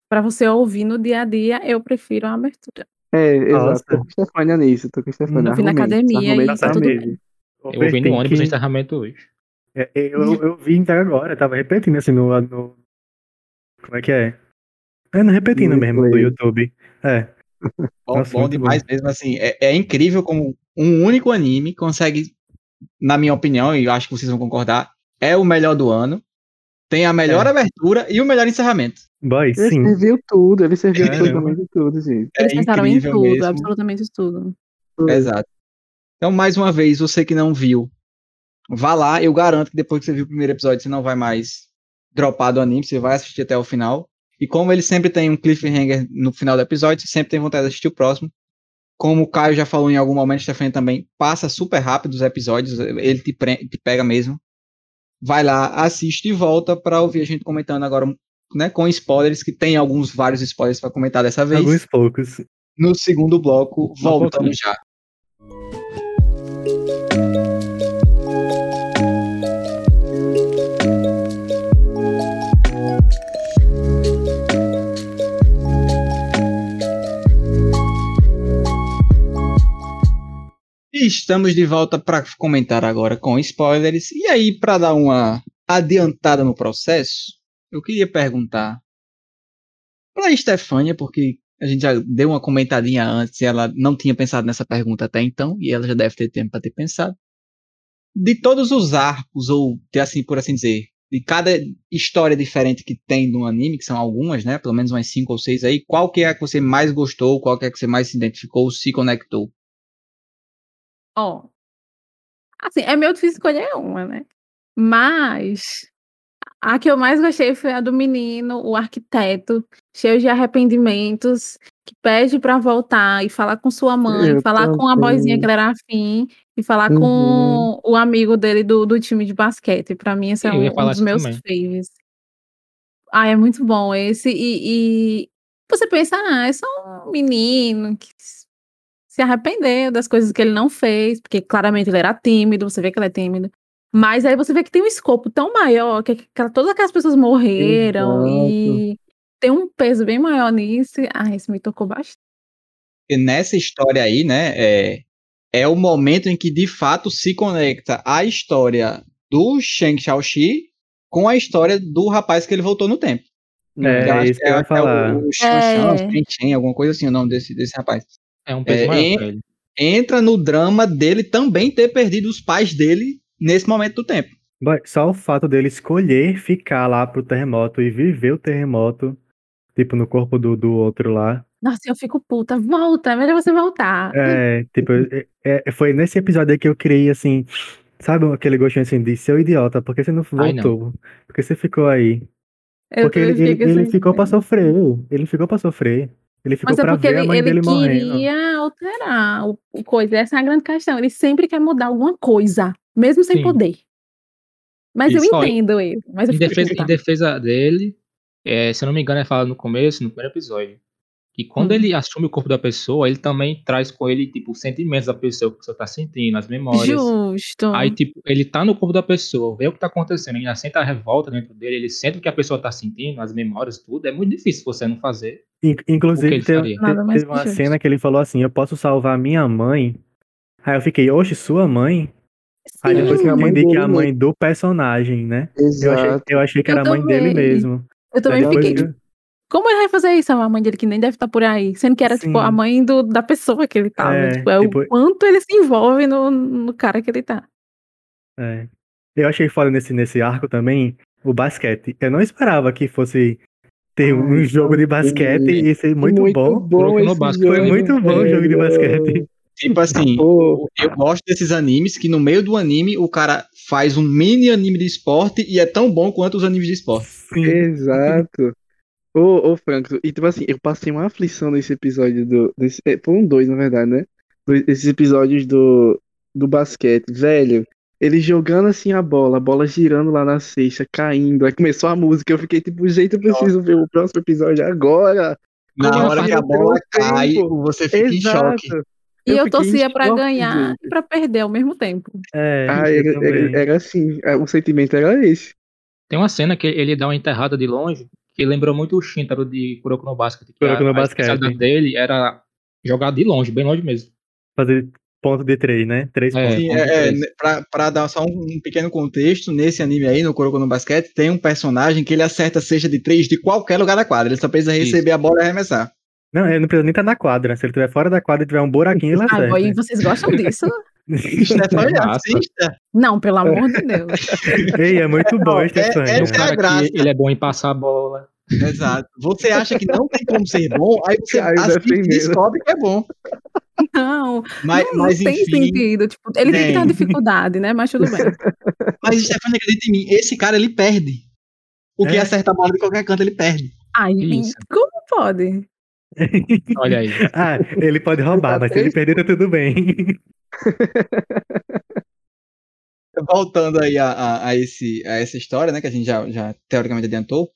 pra você ouvir no dia a dia, eu prefiro a abertura. É, exato. Nossa. Tô com Stefania nisso, tô com Stefania. Eu fui na academia e tá tudo bem. Eu ouvi no ônibus que- encerramento hoje. É, é, Eu, eu vi inteiro agora, eu tava repetindo assim no, no. Como é que é? É, não repetindo No mesmo no replay. YouTube. É. Bom, Nossa, bom demais mesmo, assim. É, é incrível como um único anime consegue, na minha opinião, e eu acho que vocês vão concordar, é o melhor do ano. Tem a melhor É. abertura e o melhor encerramento. Boy, Ele sim. serviu tudo, ele serviu Caramba. absolutamente tudo, gente. É Eles pensaram em tudo, mesmo. absolutamente tudo. Exato. Então, mais uma vez, você que não viu, vá lá. Eu garanto que depois que você viu o primeiro episódio, você não vai mais dropar do anime, você vai assistir até o final. E como ele sempre tem um cliffhanger no final do episódio, você sempre tem vontade de assistir o próximo. Como o Caio já falou em algum momento, Stefania também passa super rápido os episódios, ele te, te pega mesmo. Vai lá, assiste e volta pra ouvir a gente comentando agora, né, com spoilers, que tem alguns vários spoilers pra comentar dessa vez. Alguns poucos. No segundo bloco, voltamos já. E estamos de volta para comentar agora com spoilers. E aí, para dar uma adiantada no processo, eu queria perguntar para Estefânia, porque a gente já deu uma comentadinha antes e ela não tinha pensado nessa pergunta até então, e ela já deve ter tempo para ter pensado. De todos os arcos, ou assim, por assim dizer, de cada história diferente que tem no anime, que são algumas, né? Pelo menos umas cinco ou seis aí, qual que é a que você mais gostou, qual que é a que você mais se identificou, se conectou? Ó. Assim, é meio difícil escolher uma, né? Mas a que eu mais gostei foi a do menino, o arquiteto, cheio de arrependimentos, que pede pra voltar e falar com sua mãe, Eu falar com a também. boizinha que ele era afim e falar Uhum. com o amigo dele do, do time de basquete. Pra mim, esse é Eu um, um dos meus também. faves. Ah, é muito bom esse. E, e você pensa, ah, é só um menino que se arrependeu das coisas que ele não fez, porque claramente ele era tímido, você vê que ele é tímido. Mas aí você vê que tem um escopo tão maior, que aquela- todas aquelas pessoas morreram e tem um peso bem maior nisso. Ah, isso me tocou bastante. E nessa história aí, né, é, é o momento em que de fato se conecta a história do Shang Xiaoxi com a história do rapaz que ele voltou no tempo. É, Eu acho isso que eu ia é falar. o Shan Shan, É. Chen, alguma coisa assim, o nome desse, desse rapaz. É um peso É, maior pra ele. Entra no drama dele também ter perdido os pais dele nesse momento do tempo. Só o fato dele escolher ficar lá pro terremoto e viver o terremoto, tipo, no corpo do, do outro lá. Nossa, eu fico puta, volta, é melhor você voltar. É, tipo, é- é- foi nesse episódio aí que eu criei, assim, sabe aquele gostinho assim de seu idiota, por que você não voltou? Por que você ficou aí? Eu Porque ele, ele, ele ficou pra sofrer, ele ficou pra sofrer. Ele ficou Mas é pra porque ver a ele, mãe ele dele morrendo. queria alterar o, o coisa. Essa é a grande questão. Ele sempre quer mudar alguma coisa, mesmo sem Sim. poder. Mas Isso, eu ó, entendo ele. Mas eu Em defesa, em defesa dele, é, se eu não me engano, é falado no começo, no primeiro episódio. Que quando Hum. ele assume o corpo da pessoa, ele também traz com ele, tipo, os sentimentos da pessoa, o que pessoa tá sentindo, as memórias. Justo. Aí, tipo, ele tá no corpo da pessoa, vê o que tá acontecendo, ele ainda sente a revolta dentro dele, ele sente o que a pessoa tá sentindo, as memórias, tudo. É muito difícil você não fazer. In- O que Inclusive, ele teve, faria? te- Nada mais teve uma cena que ele falou assim: Eu posso salvar minha mãe. Aí eu fiquei, oxe, sua mãe? Aí Sim. depois que eu a mãe entendi que é a mãe do personagem, né? Eu achei, Exato. eu achei que Eu era a mãe dele mesmo. Eu também Aí fiquei, que- como ele vai fazer isso? A mãe dele que nem deve estar por aí. Sendo que era, tipo, Sim. a mãe do, da pessoa que ele tava. É, tipo, é tipo- o quanto ele se envolve no, no cara que ele tá. É. Eu achei foda nesse, nesse arco também o basquete. Eu não esperava que fosse ter um Ai, jogo de basquete e ser muito, bom. Kuroko no. Foi jogo, muito bom o jogo de basquete. Tipo assim, Pô, eu gosto desses animes que no meio do anime o cara faz um mini anime de esporte e é tão bom quanto os animes de esporte. Sim. Exato. Ô, ô, Franco, e tipo assim, eu passei uma aflição nesse episódio do. Desse, é, foram dois, na verdade, né? Esses episódios do, do basquete. Velho, ele jogando assim a bola, a bola girando lá na cesta, caindo. Aí começou a música, eu fiquei tipo, gente, eu preciso ver o próximo episódio agora. Na Como hora que a bola o cai, tempo. você fica em choque. Exato. E eu, fiquei em torcia pra choque, ganhar gente. e pra perder ao mesmo tempo. É, Ah, eu era, também. era, era assim, é, o sentimento era esse. Tem uma cena que ele dá uma enterrada de longe, que lembrou muito o Shintaro de Kuroko no Basket. Kuroko a, no a Basket. especialidade dele era jogar de longe, bem longe mesmo. Fazer ponto de três, né? Três É. pontos. Sim, ponto é, é, né, pra, pra dar só um, um pequeno contexto, nesse anime aí, no Kuroko no Basquete, tem um personagem que ele acerta seja de três de qualquer lugar da quadra. Ele só precisa receber a bola e arremessar. Não, ele não precisa nem estar na quadra. Se ele estiver fora da quadra e tiver um buraquinho, ele boy, acerta. vocês gostam disso? Stefania, É massa. assista. Não, pelo amor de Deus. Ei, é muito bom, Não, é- Stefania. é- cara a graça. que ele é bom em passar a bola. Exato. Você acha que não tem como ser bom, aí você Aí assiste descobre que é bom. Não, Mas, não, mas não tem enfim, sentido. Tipo, ele tem que ter uma dificuldade, né? Mas tudo bem. mas Stefania, acredita em mim, esse cara ele perde. O que É? acerta a bola de qualquer canto, ele perde. Ai, Isso. como pode? Olha aí. Ah, ele pode roubar, mas se ele perder, tá tudo bem. Voltando aí a, a, a esse, a essa história, né, que a gente já, já teoricamente adiantou,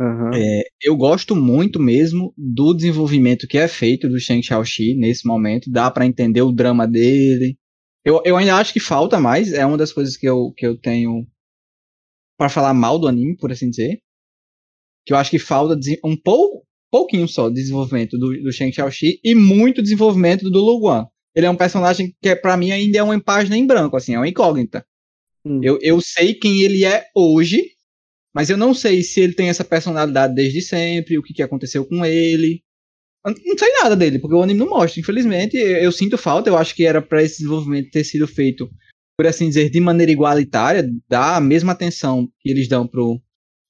Aham. É, eu gosto muito mesmo do desenvolvimento que é feito do Shang Xiaoxi nesse momento. Dá pra entender o drama dele. Eu, eu ainda acho que falta mais. É uma das coisas que eu, que eu tenho para falar mal do anime, por assim dizer. Que eu acho que falta um pouco, pouquinho só de desenvolvimento do, do Shang Xiaoxi e muito desenvolvimento do Lu Guan. Ele é um personagem que, para mim, ainda é uma página em branco, assim, é uma incógnita. Hum. Eu, eu sei quem ele é hoje, mas eu não sei se ele tem essa personalidade desde sempre, o que, que aconteceu com ele. Eu Não sei nada dele, porque o anime não mostra. Infelizmente, eu, eu sinto falta. Eu acho que era para esse desenvolvimento ter sido feito, por assim dizer, de maneira igualitária, dar a mesma atenção que eles dão pro,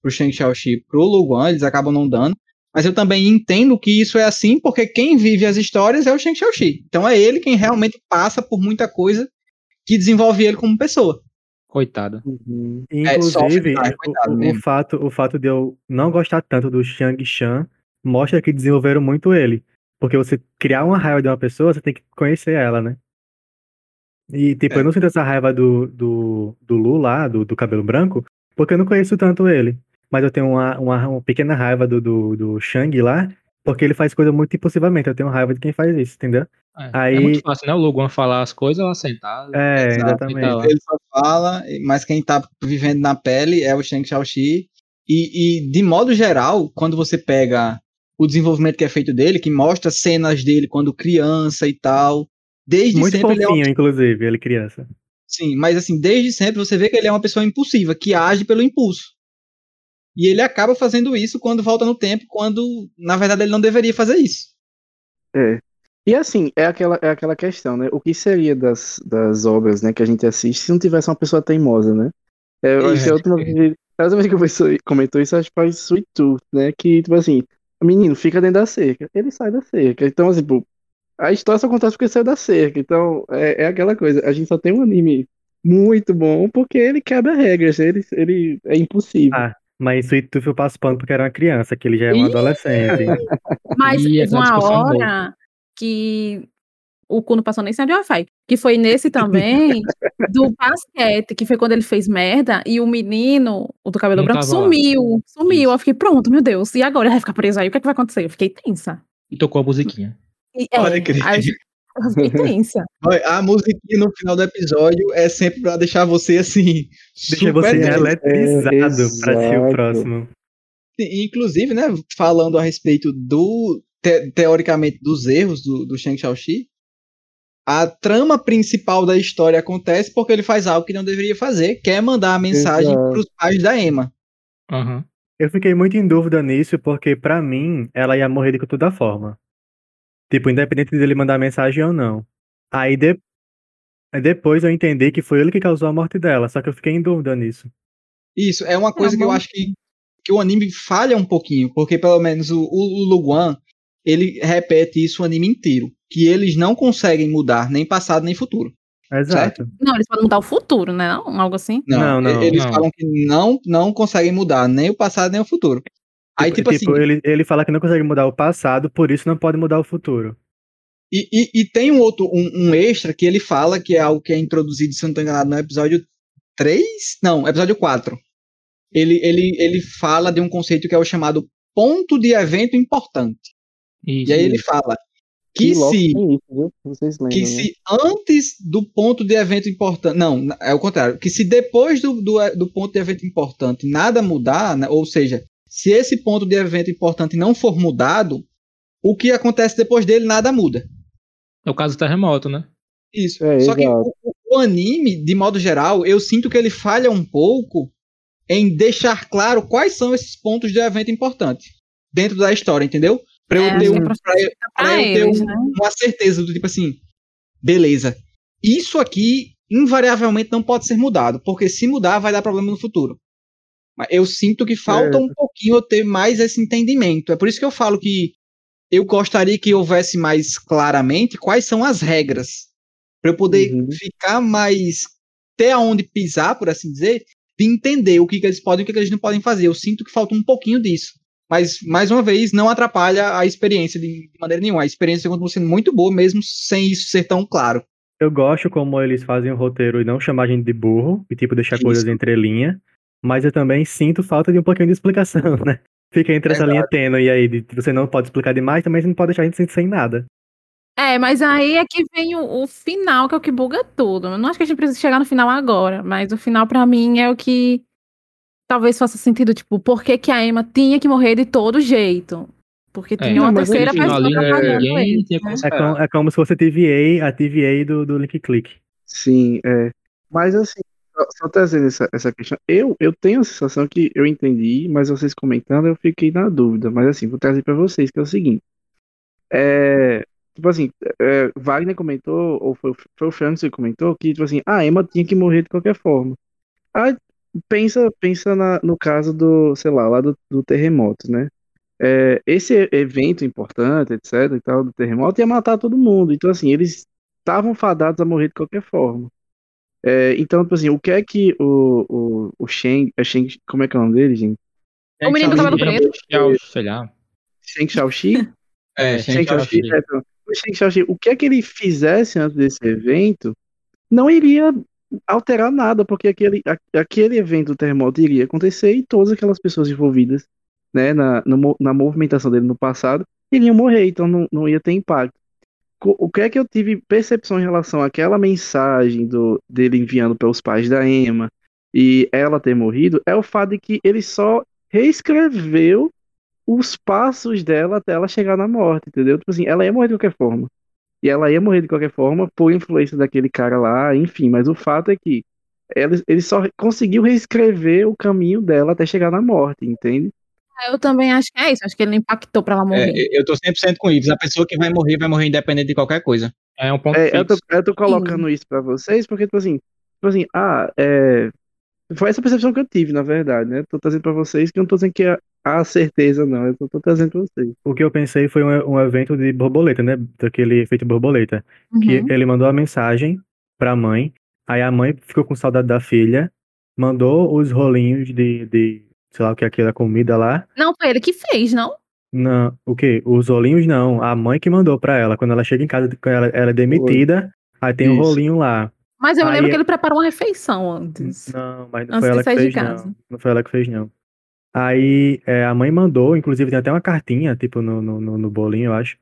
pro Shang Xiaoxi, pro Luguan, eles acabam não dando. Mas eu também entendo que isso é assim, porque quem vive as histórias é o Shang Xiaoxi. Então é ele quem realmente passa por muita coisa que desenvolve ele como pessoa. Coitado. Uhum. É, sofre Inclusive, o- coitado o, o fato, o fato de eu não gostar tanto do Shang Shan mostra que desenvolveram muito ele. Porque você criar uma raiva de uma pessoa, você tem que conhecer ela, né? E, tipo, É. eu não sinto essa raiva do, do, do Lu lá, do, do cabelo branco, porque eu não conheço tanto ele. Mas eu tenho uma, uma, uma pequena raiva do, do, do Shang lá, porque ele faz coisa muito impulsivamente. Eu tenho raiva de quem faz isso, entendeu? É, Aí- é muito fácil, né? O Luguan falar as coisas lá sentado. É, Exato, exatamente. Ele só fala, mas quem tá vivendo na pele é o Shang Xiaoxi. E, e, de modo geral, quando você pega o desenvolvimento que é feito dele, que mostra cenas dele quando criança e tal, desde Muito sempre ele é um, fofinho, inclusive, ele criança. sim, mas assim, desde sempre você vê que ele é uma pessoa impulsiva, que age pelo impulso. E ele acaba fazendo isso quando volta no tempo, quando na verdade ele não deveria fazer isso. É. E assim, é aquela, é aquela questão, né? O que seria das, das obras, né, que a gente assiste se não tivesse uma pessoa teimosa, né? É, eu acho que a última vez, a última vez que a pessoa comentou isso, acho que foi Sweet Tooth, né? Que, tipo assim, o menino fica dentro da cerca, ele sai da cerca. Então, assim, pô, a história só acontece porque ele saiu da cerca. Então, é, é aquela coisa, a gente só tem um anime muito bom porque ele quebra regras, ele, ele é impossível. Ah, Mas Sweet Tooth eu passo pano porque era uma criança, que ele já é um Ih! adolescente. Mas Ih, teve essa uma discussão boa. hora que o cu não passou nem sem de Wi-Fi. Que foi nesse também do basquete, que foi quando ele fez merda e o menino, o do cabelo Não branco, tava lá. sumiu. Sumiu. Isso. Eu fiquei, pronto, meu Deus. E agora? Ele vai ficar preso aí? O que, é que vai acontecer? Eu fiquei tensa. E tocou a musiquinha. E, é, crer. aí tensa. Olha, A musiquinha no final do episódio é sempre pra deixar você assim. Deixa super você tenso. eletrizado É, pra assistir o próximo. Inclusive, né, falando a respeito do, te- teoricamente, dos erros do, do Shang Xiaoxi, a trama principal da história acontece porque ele faz algo que não deveria fazer, que é mandar a mensagem Exato. pros pais da Emma. Aham. Eu fiquei muito em dúvida nisso, porque pra mim, ela ia morrer de toda forma. Tipo, independente dele mandar mensagem ou não. Aí de... depois eu entendi que foi ele que causou a morte dela, só que eu fiquei em dúvida nisso. Isso, é uma coisa que eu acho que que o anime falha um pouquinho, porque pelo menos o, o, Luguan, ele repete isso o anime inteiro, que eles não conseguem mudar nem passado nem futuro. Exato. Não, eles podem mudar o futuro, né? Não? Algo assim. Não, não, eles não. falam que não, não conseguem mudar nem o passado nem o futuro. Aí, tipo, assim, ele, ele fala que não consegue mudar o passado, por isso não pode mudar o futuro. E, e, e tem um outro, um, um extra que ele fala, que é algo que é introduzido, se eu não estou enganado, no episódio 3? Não, episódio 4. Ele, ele, ele fala de um conceito que é o chamado ponto de evento importante. Isso. E aí ele fala que logo se, lembram, que né? se antes do ponto de evento importante. Não, é o contrário. Que se depois do, do, do ponto de evento importante nada mudar, né, ou seja, se esse ponto de evento importante não for mudado, o que acontece depois dele nada muda. É o caso do terremoto, né? Isso. É, Só que exato. o, o anime, de modo geral, eu sinto que ele falha um pouco em deixar claro quais são esses pontos de evento importante dentro da história, entendeu? Pra eu É, ter, um, que pra pra eu, pra Pra eu ter eles, um- né? uma certeza do tipo assim, beleza. Isso aqui invariavelmente não pode ser mudado, porque se mudar vai dar problema no futuro. Mas eu sinto que falta É. um pouquinho eu ter mais esse entendimento. É por isso que eu falo que eu gostaria que houvesse mais claramente quais são as regras. Para eu poder Uhum. ficar mais. ter aonde pisar, por assim dizer, de entender o que, que eles podem e o que, que eles não podem fazer. Eu sinto que falta um pouquinho disso. Mas, mais uma vez, não atrapalha a experiência de, de maneira nenhuma. A experiência continua sendo muito boa, mesmo sem isso ser tão claro. Eu gosto como eles fazem o roteiro e não chamar a gente de burro, e tipo, deixar Isso. coisas entre linha. Mas eu também sinto falta de um pouquinho de explicação, né? Fica entre essa linha tênue aí, de você não pode explicar demais, também você não pode deixar a gente sem, sem nada. É, mas aí é que vem o, o final, que é o que buga tudo. Eu não acho que a gente precisa chegar no final agora, mas o final pra mim é o que talvez faça sentido, tipo, por que, que a Emma tinha que morrer de todo jeito? Porque tinha É, uma mas terceira pessoa ali, trabalhando ninguém ele, tinha né? É como, é como se fosse a TVA, a TVA do, do Link Click. Sim, é. Mas assim, só, trazendo essa, essa questão, eu, eu tenho a sensação que eu entendi, mas vocês comentando eu fiquei na dúvida. Mas assim, vou trazer pra vocês, que é o seguinte. É, tipo assim, é, Wagner comentou, ou foi, foi o Francis que comentou, que tipo assim, a Emma tinha que morrer de qualquer forma. Aí pensa, pensa na- no caso do, sei lá, lá do, do terremoto, né? É, esse evento importante, etc, e tal, do terremoto ia matar todo mundo. Então, assim, eles estavam fadados a morrer de qualquer forma. É, então, tipo assim, o que é que o, o, o Sheng, é Sheng, como é que é o nome dele, gente? O menino do cabelo preto. Tchau, sei lá. Sheng Shaoxi? É, Sheng Shaoxi. Shaoxi, é, pronto. o Sheng Shaoxi, o que é que ele fizesse antes desse evento, não iria alterar nada, porque aquele, a- aquele evento do terremoto iria acontecer e todas aquelas pessoas envolvidas, né, na, no na movimentação dele no passado, iriam morrer, então não, não ia ter impacto. O que é que eu tive percepção em relação àquela mensagem do, dele enviando para os pais da Emma e ela ter morrido, é o fato de que ele só reescreveu os passos dela até ela chegar na morte, entendeu? Tipo assim, ela ia morrer de qualquer forma. E ela ia morrer de qualquer forma por influência daquele cara lá, enfim, mas o fato é que ele, ele só conseguiu reescrever o caminho dela até chegar na morte, entende? Eu também acho que é isso. Acho que ele impactou pra ela É, morrer. eu tô 100% com o Ives. A pessoa que vai morrer, vai morrer independente de qualquer coisa. É um ponto É, eu, tô, eu tô colocando isso pra vocês porque, tipo assim, tipo assim, ah, é. Foi essa percepção que eu tive, na verdade, né? Tô trazendo pra vocês que eu não tô dizendo que é a certeza, não. Eu tô, tô trazendo pra vocês. O que eu pensei foi um, um evento de borboleta, né? Daquele efeito borboleta. Que Uhum. ele mandou a mensagem pra mãe, aí a mãe ficou com saudade da filha, mandou os rolinhos de, de sei lá o que é aquela comida lá. Não, foi ele que fez, não? Não, o quê? Os rolinhos não, a mãe que mandou pra ela. Quando ela chega em casa, ela, ela é demitida, aí tem o Isso. rolinho lá. Mas eu me Aí lembro é- que ele preparou uma refeição antes. Não, mas não Antes foi de ela que fez, não. Não foi ela que fez, não. Aí é, a mãe mandou, inclusive tem até uma cartinha, tipo, no, no, no- no bolinho, eu acho.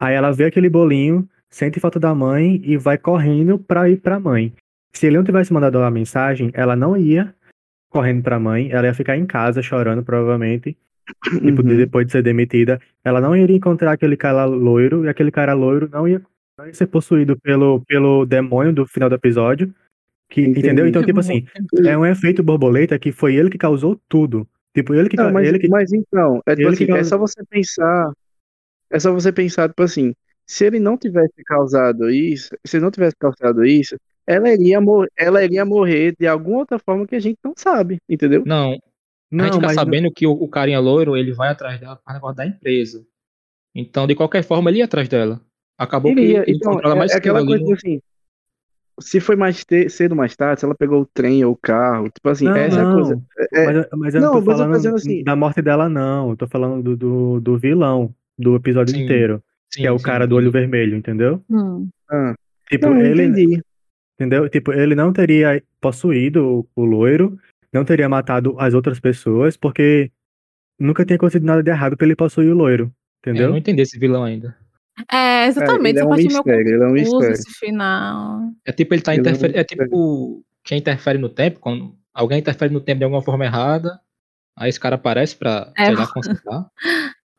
Aí ela vê aquele bolinho, sente falta da mãe e vai correndo pra ir pra mãe. Se ele não tivesse mandado a mensagem, ela não ia correndo pra mãe, ela ia ficar em casa chorando, provavelmente. Tipo, Uhum. depois de ser demitida. Ela não iria encontrar aquele cara loiro, e aquele cara loiro não ia, não ia ser possuído pelo, pelo demônio do final do episódio. Que, Entendi. entendeu? Então, tipo assim, é um efeito borboleta que foi ele que causou tudo. Tipo, ele que. Não, mas, ele que mas então, é, tipo assim, que é só você pensar. É só você pensar, tipo assim, se ele não tivesse causado isso, se ele não tivesse causado isso, ela iria, mor ela iria morrer de alguma outra forma que a gente não sabe, entendeu? Não, a gente Não, fica mas sabendo que o, o carinha loiro, ele vai atrás dela para negócio da empresa. Então, de qualquer forma, ele ia atrás dela. Acabou Queria, que ele então, ela é, mais é aquela ali coisa no- assim. Se foi mais te- cedo mais tarde, se ela pegou o trem ou o carro, tipo assim, Não, essa é a não. coisa. É- Mas, eu- mas eu Não, não tô mas eu tô falando dizendo assim- da morte dela, não. Eu tô falando do, do, do vilão do episódio Sim, inteiro, Sim, que é o sim, cara do olho vermelho, entendeu? Hum. Ah, Tipo, não, eu ele, entendi. Entendeu? Tipo, ele não teria possuído o, loiro, não teria matado as outras pessoas, porque nunca tinha acontecido nada de errado pra ele possuir o loiro, É, eu entendeu? não entendi esse vilão ainda. É, exatamente. ele é um mistério, ele é um mistério. esse final. É tipo, ele tá Ele é um interferindo. É tipo quem interfere no tempo, quando alguém interfere no tempo de alguma forma errada, aí esse cara aparece pra, É. sei lá, consertar.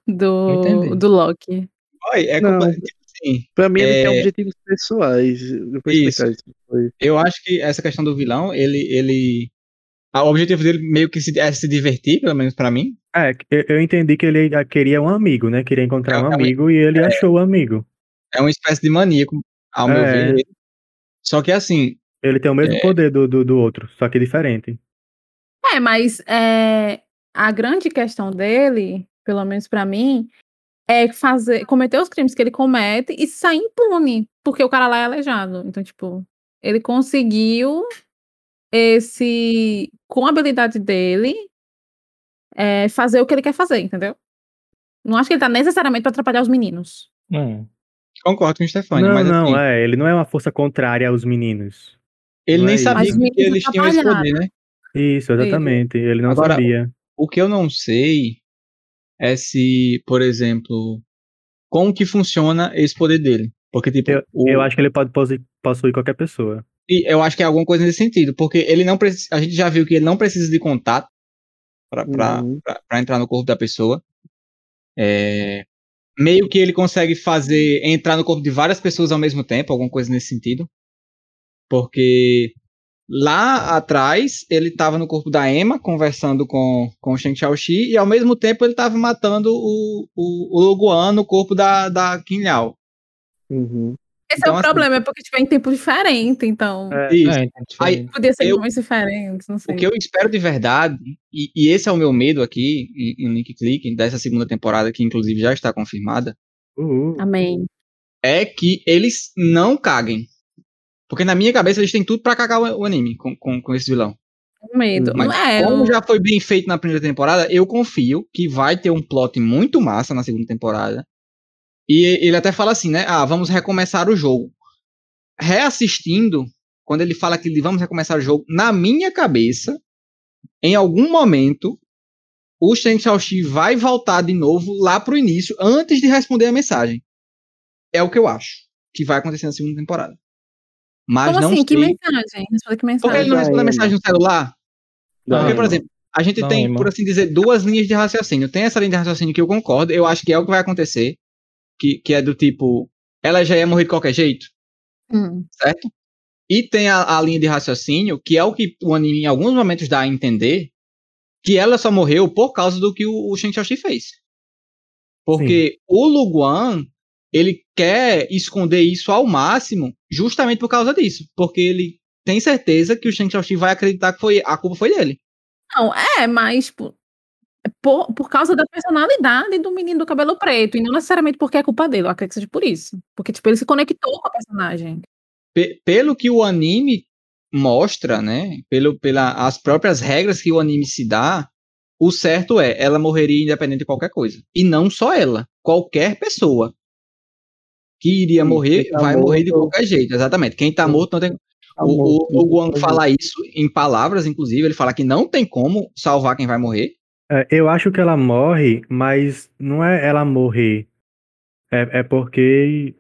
Do, do Loki. Oi, é Não. assim, Pra mim, ele É- tem objetivos pessoais. Eu vou Isso. explicar isso. Eu acho que essa questão do vilão, ele. ele ah, o objetivo dele meio que se, é se divertir, pelo menos pra mim. É, eu, eu entendi que ele queria um amigo, né? Queria encontrar É, um é um- amigo e ele achou o amigo. É uma espécie de maníaco, ao meu É. ver. Só que assim, Ele tem o mesmo É. poder do, do, do outro, só que diferente. É, mas é, a grande questão dele, pelo menos pra mim, é fazer, cometer os crimes que ele comete e sair impune, porque o cara lá é aleijado. Então, tipo, ele conseguiu esse, com a habilidade dele, é, fazer o que ele quer fazer, entendeu? Não acho que ele tá necessariamente pra atrapalhar os meninos. Hum. concordo com o Stefani, não, mas não, assim, é. Ele não é uma força contrária aos meninos. ele não nem é sabia que eles tinham esse poder, né? Isso, exatamente. Ele não Agora, sabia. O que eu não sei é se, por exemplo, como que funciona esse poder dele. Porque, tipo, Eu, o- eu acho que ele pode possu- possuir qualquer pessoa. E eu acho que é alguma coisa nesse sentido, porque ele não precisa, a gente já viu que ele não precisa de contato pra, pra, Uhum. pra- pra entrar no corpo da pessoa. É, meio que ele consegue fazer entrar no corpo de várias pessoas ao mesmo tempo, alguma coisa nesse sentido. Porque lá atrás ele estava no corpo da Emma conversando com, com o Shang Xiaoxi e ao mesmo tempo ele estava matando o, o, o Loguan no corpo da, da Qin Liao. Uhum. Esse Então, é o assim- problema, é porque tipo, é em tempo diferente, então É, Isso. É, então, Aí- diferente. podia ser eu- momentos diferentes, não sei. O que eu espero de verdade, e, e esse é o meu medo aqui em, em Link Click, dessa segunda temporada, que inclusive já está confirmada, uhul. Amém. é que eles não caguem. Porque na minha cabeça eles têm tudo pra cagar o, o anime com, com, com esse vilão. Medo. Mas é, como eu- já foi bem feito na primeira temporada, eu confio que vai ter um plot muito massa na segunda temporada. E ele até fala assim, né? Ah, vamos recomeçar o jogo. Reassistindo, quando ele fala que ele vamos recomeçar o jogo, na minha cabeça, em algum momento, o Shang Xiaoxi vai voltar de novo lá pro início, antes de responder a mensagem. É o que eu acho que vai acontecer na segunda temporada. Mas Como não assim? sei. Que mensagem? Responda que Porque ele mensagem. não responde a mensagem no celular? Da Porque, por exemplo, a gente Não, tem, irmão. por assim dizer, duas linhas de raciocínio. Tem essa linha de raciocínio que eu concordo, eu acho que é o que vai acontecer, que, que é do tipo, ela já ia morrer de qualquer jeito, Hum. certo? E tem a, a linha de raciocínio, que é o que o anime em alguns momentos dá a entender, que ela só morreu por causa do que o, o Shang Xiaoxi fez. Porque o Luguan, ele quer esconder isso ao máximo, justamente por causa disso. Porque ele tem certeza que o Shang Xiaoxi vai acreditar que foi, a culpa foi dele. Não, é, mas tipo, por, por causa da personalidade do menino do cabelo preto, e não necessariamente porque é culpa dele, eu acredito que seja por isso. Porque, tipo, ele se conectou com a personagem. Pe- pelo que o anime mostra, né? Pelo, pela, as próprias regras que o anime se dá, o certo é, ela morreria independente de qualquer coisa. E não só ela, qualquer pessoa que iria Sim, morrer, tá vai morrer de morto- qualquer jeito, exatamente. Quem tá Sim. morto não tem. Tá o, morto, o, o Guang fala isso em palavras, inclusive, ele fala que não tem como salvar quem vai morrer. É, eu acho que ela morre, mas não é ela morrer. É, é porque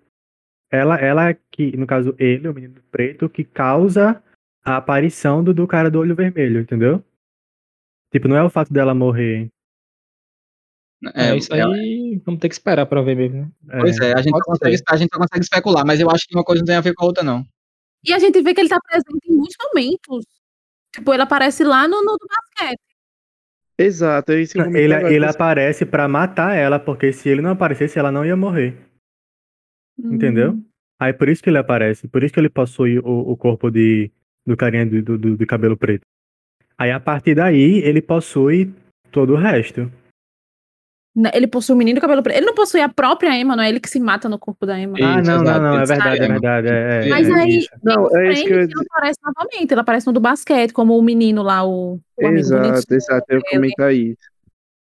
ela, ela é que, no caso, ele, o menino preto, que causa a aparição do, do cara do olho vermelho, entendeu? Tipo, não é o fato dela morrer. É, isso aí vamos ter que esperar pra ver mesmo. né? É, Pois é, a gente, consegue, a gente consegue especular, mas eu acho que uma coisa não tem a ver com a outra, não. E a gente vê que ele tá presente em muitos momentos. Tipo, ele aparece lá no, no do basquete. Exato, é isso que eu Ele, agora, ele aparece pra matar ela, porque se ele não aparecesse, ela não ia morrer. Entendeu? Hum. Aí por isso que ele aparece, por isso que ele possui o, o corpo de, do carinha do, do, do- do cabelo preto. Aí a partir daí ele possui todo o resto. Ele possui o menino cabelo preto. Ele não possui a própria Emma, não é ele que se mata no corpo da Emma. Ah, Isso, não, não, não, é verdade, é sabe. verdade. É, é- Mas é aí. Não, um é isso que eu aparece novamente. Ele aparece no do basquete, como o menino lá, o, o Exato, exato, eu ia comentar isso.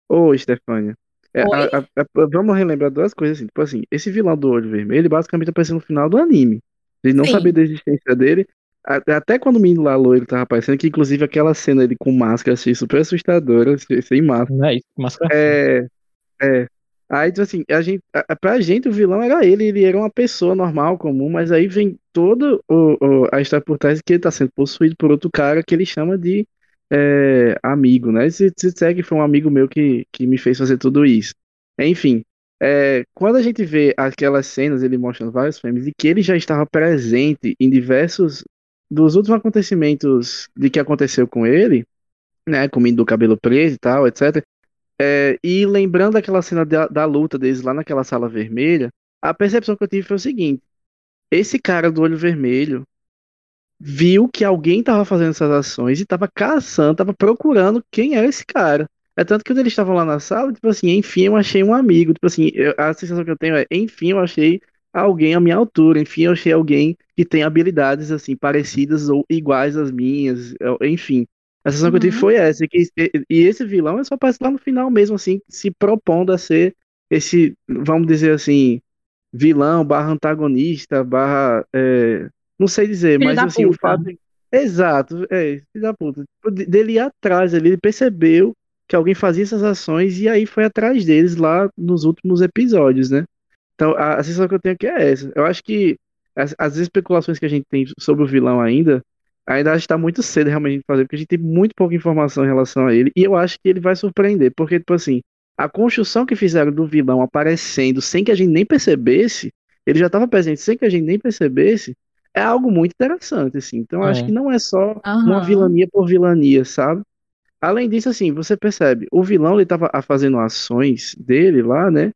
Ô, Stefânia, é, a- a- a- vamos relembrar duas coisas assim, tipo assim, esse vilão do olho vermelho, ele basicamente apareceu no final do anime. Ele não Sim. sabia da existência dele, até quando o menino lá loiro tava aparecendo, que inclusive aquela cena ele com máscara, achei super assustadora, sem- sem máscara. Não é isso, máscara. É, é. Aí, tipo assim, a gente, a, pra gente o vilão era ele, ele era uma pessoa normal, comum, mas aí vem toda a história por trás que ele tá sendo possuído por outro cara que ele chama de é, amigo, né? Se, se segue foi um amigo meu que, que me fez fazer tudo isso. Enfim, é, quando a gente vê aquelas cenas, ele mostrando vários filmes, e que ele já estava presente em diversos dos últimos acontecimentos de que aconteceu com ele, né? Com o cabelo preto e tal, etc. É, e lembrando daquela cena da, da luta deles lá naquela sala vermelha, a percepção que eu tive foi o seguinte: esse cara do olho vermelho viu que alguém estava fazendo essas ações e estava caçando, estava procurando quem era esse cara. É tanto que quando eles estavam lá na sala, tipo assim, enfim, eu achei um amigo. Tipo assim, eu- a sensação que eu tenho é, enfim, eu achei alguém à minha altura. Enfim, eu achei alguém que tem habilidades, assim, parecidas ou iguais às minhas. Enfim, a sensação que eu tive Uhum. foi essa. E, que, e, esse vilão é só aparece lá no final mesmo, assim, se propondo a ser esse, vamos dizer assim, vilão barra antagonista, barra. é, não sei dizer, Filho mas assim, o puta. fato. Exato, é, filho da puta. Tipo, de- Dele ir atrás ali, ele percebeu que alguém fazia essas ações e aí foi atrás deles lá nos últimos episódios, né? Então, a, a sensação que eu tenho aqui é essa. Eu acho que as, as especulações que a gente tem sobre o vilão ainda, ainda acho que tá muito cedo realmente fazer, porque a gente tem muito pouca informação em relação a ele, e eu acho que ele vai surpreender, porque, tipo assim, a construção que fizeram do vilão aparecendo sem que a gente nem percebesse, ele já estava presente sem que a gente nem percebesse, é algo muito interessante, assim. Então, eu acho É. que não é só uma Aham. vilania por vilania, sabe? Além disso, assim, você percebe, o vilão ele tava fazendo ações dele lá, né?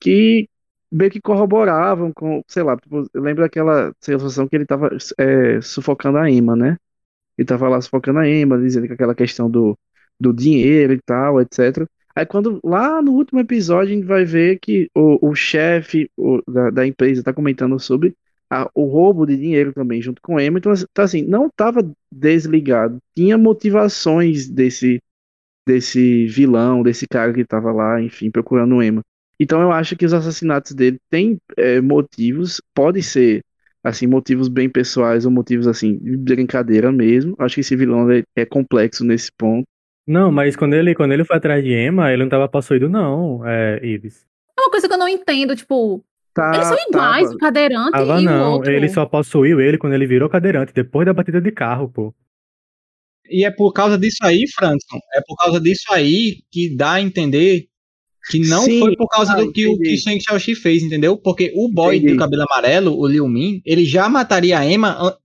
Que meio que corroboravam com, sei lá, tipo, eu lembro daquela sensação que ele tava é, sufocando a Emma, né? Ele tava lá sufocando a Emma, dizendo que aquela questão do, do dinheiro e tal, etc. Aí quando lá no último episódio a gente vai ver que o, o chefe o- da, da empresa tá comentando sobre a- o roubo de dinheiro também junto com Emma, então tá assim, não tava desligado, tinha motivações desse desse vilão, desse cara que tava lá, enfim, procurando o Emma. Então eu acho que os assassinatos dele têm é, motivos, pode ser assim motivos bem pessoais ou motivos assim de brincadeira mesmo. Acho que esse vilão é, é complexo nesse ponto. Não, mas quando ele, quando ele foi atrás de Emma, ele não tava possuído, não, é, Ives. É uma coisa que eu não entendo, tipo, Tá, eles são iguais, tava. o cadeirante Tava e o não, outro. ele só possuiu ele quando ele virou cadeirante, depois da batida de carro, pô. E é por causa disso aí, Frankson, é por causa disso aí que dá a entender que não Sim, foi por causa ah, do que o entendi. que Shang Xiaoxi fez, entendeu? Porque o boy Entendi. do cabelo amarelo, o Liu Min, ele já mataria a Emma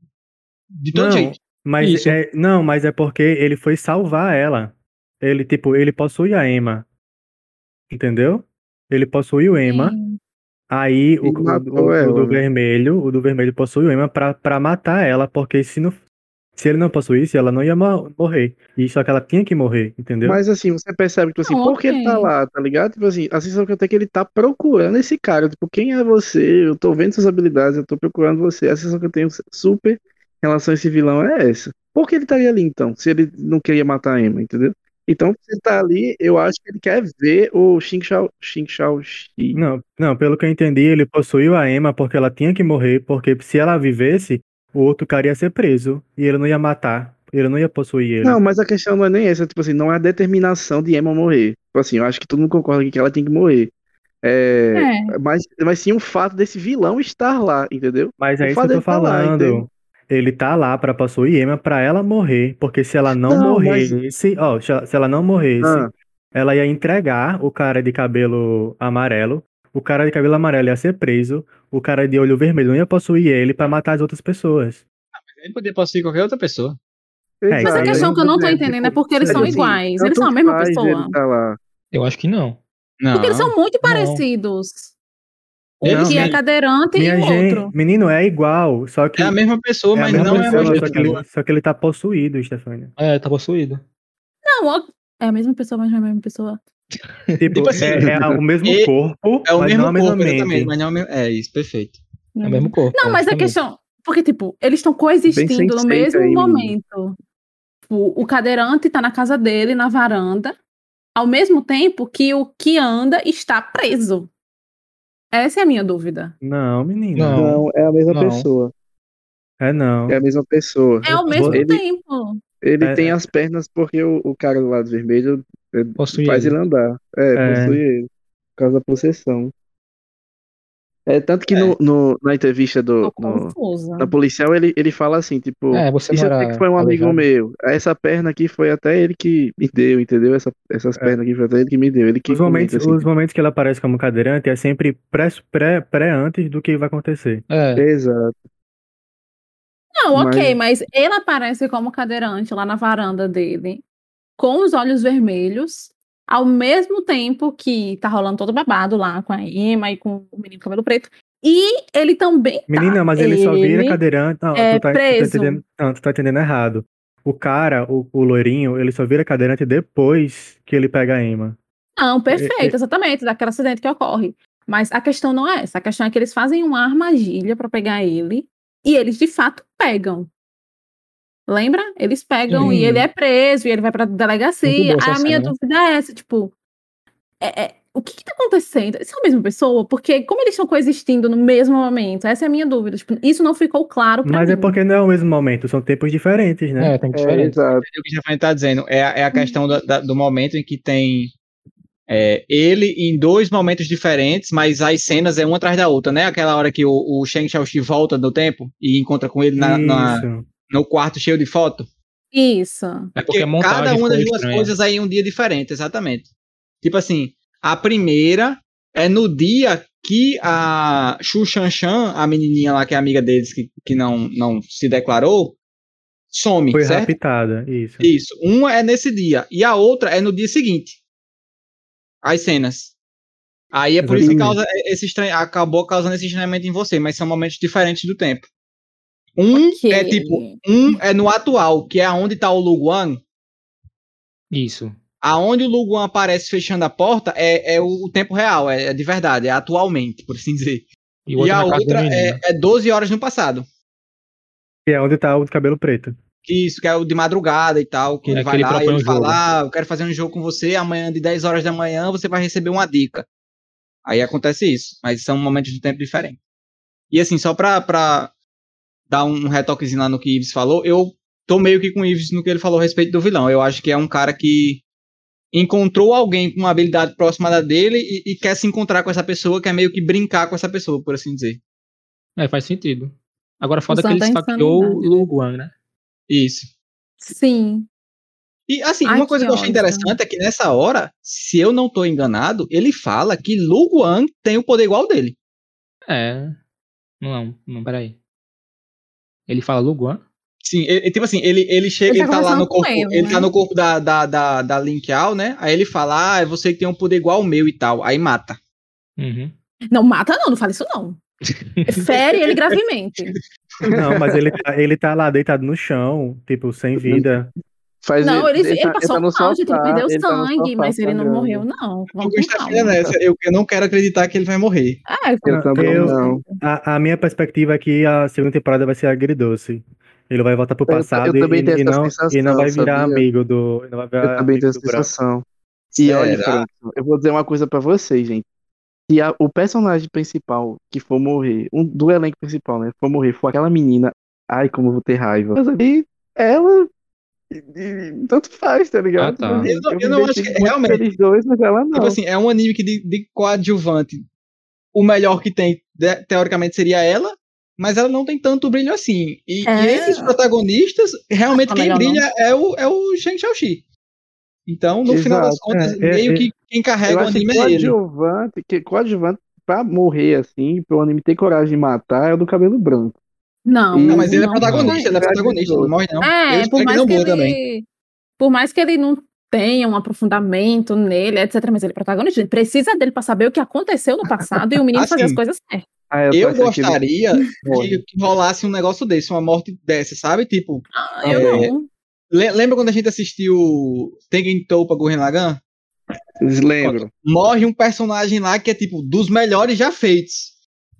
de todo Não, jeito. mas é, não, mas é porque ele foi salvar ela. Ele, tipo, ele possui a Emma. Entendeu? Ele possuiu Emma. Sim. Aí o, o- o- o do né? vermelho, o do vermelho possui o Emma pra, pra matar ela, porque se não, se ele não possuísse, ela não ia mo- morrer. E só que ela tinha que morrer, entendeu? Mas assim, você percebe que tipo assim, Não, por que ele tá lá, tá ligado? Tipo assim, a sensação que eu tenho é que ele tá procurando esse cara. Tipo, quem é você? Eu tô vendo suas habilidades, eu tô procurando você. A sensação que eu tenho super em relação a esse vilão é essa. Por que ele estaria ali então? Se ele não queria matar a Emma, entendeu? Então, se ele tá ali, eu acho que ele quer ver o Xing Shao, Xing Shao Shi. Não, não, pelo que eu entendi, ele possuiu a Emma porque ela tinha que morrer, porque se ela vivesse, o outro cara ia ser preso e ele não ia matar, ele não ia possuir ele. Não, mas a questão não é nem essa, tipo assim, não é a determinação de Emma morrer. Tipo assim, eu acho que todo mundo concorda aqui que ela tem que morrer. É, É. mas, mas sim o fato desse vilão estar lá, entendeu? Mas é o isso que eu tô tá lá, falando. entende? Ele tá lá pra possuir Emma pra ela morrer, porque se ela não, Não, mas- morresse, ó, se ela- se ela não morresse, Ah. ela ia entregar o cara de cabelo amarelo, o cara de cabelo amarelo ia ser preso, o cara de olho vermelho não ia possuir ele pra matar as outras pessoas. Ele poderia possuir qualquer outra pessoa. Mas Mas a aí questão que eu não tô é, entendendo é tipo, porque eles são assim, iguais. Eles são a mesma pessoa. tá. Eu acho que não. Não. Porque eles são muito Não. parecidos. Um que é cadeirante e o gente, outro. menino, é igual, só que É a mesma pessoa, é a mas mesma não é a pessoa, mesma só que, ele, pessoa. só que ele tá possuído, Stefania. É, tá possuído. Não, É a mesma pessoa, mas não é a mesma pessoa. Tipo, Tipo assim, é, é o mesmo e- corpo, É o mas mesmo não corpo, exatamente, mas não é o mesmo. É isso, perfeito. É o mesmo corpo. Não, mas a questão. Porque, tipo, eles estão coexistindo no mesmo Sense8 aí, momento. Tipo, o cadeirante tá na casa dele, na varanda, ao mesmo tempo que o que anda está preso. Essa é a minha dúvida. Não, menina. Não. Não, é a mesma Não. pessoa. É não. É a mesma pessoa. É ao mesmo Ele- tempo. Ele É, tem é. as pernas porque o, o cara do lado vermelho Possui faz ele. ele andar. É, É. possui ele. Por causa da possessão. É, tanto que É. no, no- na entrevista do, no- na policial, ele, ele fala assim, tipo, É, você isso que foi um amigo meu. Essa perna aqui foi até ele que me deu, entendeu? Essa, essas pernas aqui foi até ele que me deu. Ele que Os momentos, assim, os momentos que ele aparece como cadeirante é sempre pré, pré, pré antes do que vai acontecer. É, Exato. Não, ok, Mas- mas ele aparece como cadeirante lá na varanda dele, com os olhos vermelhos, ao mesmo tempo que tá rolando todo babado lá com a Emma e com o menino cabelo preto. E ele também tá. Menina, mas ele, só vira ele- cadeirante. Não, é tu tá, tu tá preso. entendendo, não, tu tá entendendo errado. O cara, o, o loirinho, ele só vira cadeirante depois que ele pega a Emma. Não, É, perfeito, exatamente, daquele acidente que ocorre. Mas a questão não é essa. A questão é que eles fazem uma armadilha pra pegar ele e eles de fato pegam. Lembra? Eles pegam Sim. e ele é preso e ele vai pra delegacia. a minha cena, dúvida é essa, tipo, é- é, o que que tá acontecendo? São a mesma pessoa? Porque como eles estão coexistindo no mesmo momento? Essa é a minha dúvida. Tipo, isso não ficou claro pra Mas mim. é porque não é o mesmo momento, são tempos diferentes, né? é, tem É, diferença. exato. É o que o Stefano tá dizendo. É, a- é a questão da- da- do momento em que tem é, ele em dois momentos diferentes, mas as cenas é uma atrás da outra, né? Aquela hora que o, o Shang Xiaoxi volta do tempo e encontra com ele na, na-. No quarto cheio de foto. Isso. É porque montagem cada uma das duas coisas aí é um dia diferente, exatamente. Tipo assim, a primeira é no dia que a Xu Shanshan, a menininha lá que é amiga deles, que, que não, não se declarou, some, Foi certo? raptada, isso. Isso. Uma é nesse dia e a outra é no dia seguinte. As cenas. Aí é por isso que causa esse estranho, acabou causando esse estranhamento em você, mas são momentos diferentes do tempo. Um Ok. é tipo, um é no atual, que é onde tá o Luguan. Isso. Aonde o Luguan aparece fechando a porta é, é o, tempo real, é, é de verdade, é atualmente, por assim dizer. E, E, o outro a outra é, é 12 horas no passado. Que é onde tá o de cabelo preto. Que isso, que é o de madrugada e tal, que É ele vai lá e ele fala, ah, eu quero fazer um jogo com você, amanhã de 10 horas da manhã você vai receber uma dica. Aí acontece isso, mas são momentos de tempo diferentes. E assim, só pra, pra dar um retoquezinho lá no que Ives falou, eu tô meio que com o Ives no que ele falou a respeito do vilão. Eu acho que é um cara que encontrou alguém com uma habilidade próxima da dele e, e quer se encontrar com essa pessoa, quer meio que brincar com essa pessoa, por assim dizer. É, faz sentido. Agora foda que ele esfaqueou o insanidade. Lu Guan, né? Isso. Sim. E assim, Ai, uma coisa que que eu achei ódio. interessante é que nessa hora, se eu não tô enganado, ele fala que Lu Guan tem o poder igual dele. É. Não, não, peraí. Ele fala Lu Guan? Sim, ele- tipo assim, ele, ele chega, Ele ele tá tá, lá no corpo, ele, ele, né? tá no corpo da, da, da, da Link Ao, né? Aí ele fala, ah, é você que tem um poder igual ao meu e tal. Aí mata. Uhum. Não, mata não, não fala isso não. Fere ele gravemente. Não, mas ele, tá- ele tá lá deitado no chão, tipo, sem vida. Faz Não, ele, ele, tá- passou tá no mal, gente, ele sofá, perdeu ele tá sangue, sofá mas ele não morreu, não. Eu Vamos calma. nessa, eu, eu não quero acreditar que ele vai morrer. É, Eu Não, também eu- não. A, a minha perspectiva é que a segunda temporada vai ser agridoce. Ele vai voltar pro Eu- eu passado também e, e não, sensação, e não vai virar sabia? amigo do. Não vai virar Eu também tenho essa sensação. E olha, Será? Frank, eu vou dizer uma coisa pra vocês, gente. Se a- o personagem principal que for morrer, um do elenco principal, né, for morrer, for aquela menina, ai, como eu vou ter raiva. Mas ali, ela. E- e- Tanto faz, tá ligado? Ah, tá. Eu, Eu não- eu não acho que- realmente- eles dois, mas ela não. Tipo assim, é um anime que de, de coadjuvante, o melhor que tem, de- teoricamente, seria ela, mas ela não tem tanto brilho assim. E, É. e esses protagonistas, realmente Não, quem não. brilha é o, é o Shang Xiaoxi. Então, no final das Exato, contas, é, meio é, que quem carrega o anime é ele. coadjuvante, que coadjuvante pra morrer assim, pro anime ter coragem de matar, é o do cabelo branco. Não, Não, Não, mas ele é não protagonista, ele é não. protagonista, não morre não. É, Eu por mais não que ele. também. Por mais que ele não tenha um aprofundamento nele, etc. Mas ele é protagonista. Gente precisa dele pra saber o que aconteceu no passado e o menino fazer as Assim, coisas certas. Ah, Eu ele gostaria que, que rolasse um negócio desse, uma morte dessa, sabe? Tipo, Ah, É, eu não. Le- lembra quando a gente assistiu Tengen Toppa Gurren Lagann? Lembro. Morre um personagem lá que é tipo dos melhores já feitos.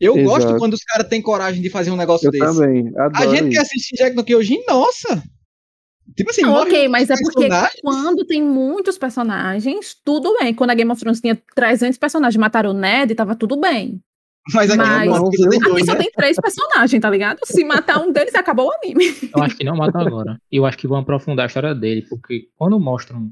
Eu Exato. gosto quando os caras têm coragem de fazer um negócio Eu desse. também. A Adoro gente que isso. assiste Jack no Kyojin, nossa! Tipo assim, Não, ok, mas é porque quando tem muitos personagens, tudo bem. Quando a Game of Thrones tinha 300 personagens, mataram o Ned, tava tudo bem. Mas aqui Mas- não, porque tem Aqui só né? tem três personagens, tá ligado? Se matar um deles, acabou o anime. Eu acho que não mata agora. Eu acho que vão aprofundar a história dele, porque quando mostram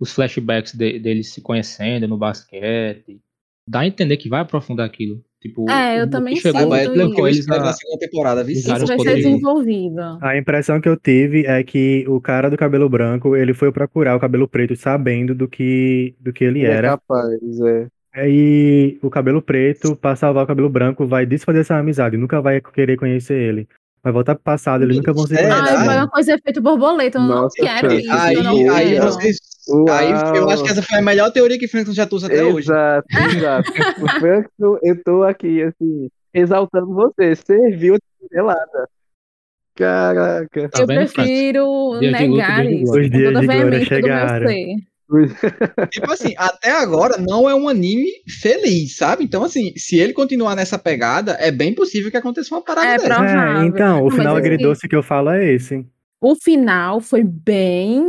os flashbacks de- dele se conhecendo no basquete, dá a entender que vai aprofundar aquilo. Tipo, É, eu também que chegou, sinto Vai, isso. levou eles na a, segunda temporada, viu? Isso vai ser poderes. desenvolvido. A impressão que eu tive é que o cara do cabelo branco, ele foi procurar o cabelo preto sabendo do que, do que ele Ele é era. capaz, é. Aí o cabelo preto, pra salvar o cabelo branco, vai desfazer essa amizade, nunca vai querer conhecer ele. Vai voltar pro passado, ele nunca vão se É, conhecer. Ai, Será? foi uma coisa efeito borboleta. Eu não Nossa, quero cara. isso. Aí, eu não aí, quero. vocês, aí eu acho que essa foi a melhor teoria que Franklin já trouxe até hoje. Exato, exato. o Franco, eu tô aqui, assim, exaltando você. Você viu a pelada. Caraca. Tá eu prefiro negar isso. Os dias de glória veemência do meu chegaram. Tipo assim, até agora não é um anime feliz, sabe? Então, assim, se ele continuar nessa pegada, é bem possível que aconteça uma parada É, dessa. É, então, o Não, final assim- agridoce que eu falo é esse. O final foi bem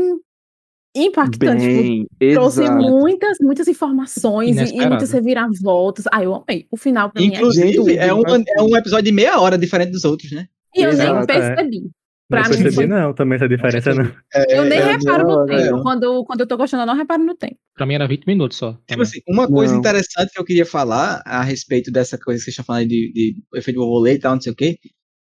impactante. tipo, Bem, trouxe exato. muitas, muitas informações e, e Inesperado. muitas reviravoltas. Ah, eu amei. O final pra mim é Inclusive, é um, é um episódio de meia hora diferente dos outros, né? E eu nem Exato, percebi. Pra não mim percebi foi- não, também essa diferença não. Eu nem é, reparo no tempo. não. Quando, quando eu tô gostando, eu não reparo no tempo. Pra mim era 20 minutos só. Tipo assim, uma coisa interessante que eu queria falar a respeito dessa coisa que vocês estão falando de, de efeito borboleta e tal, não sei o quê.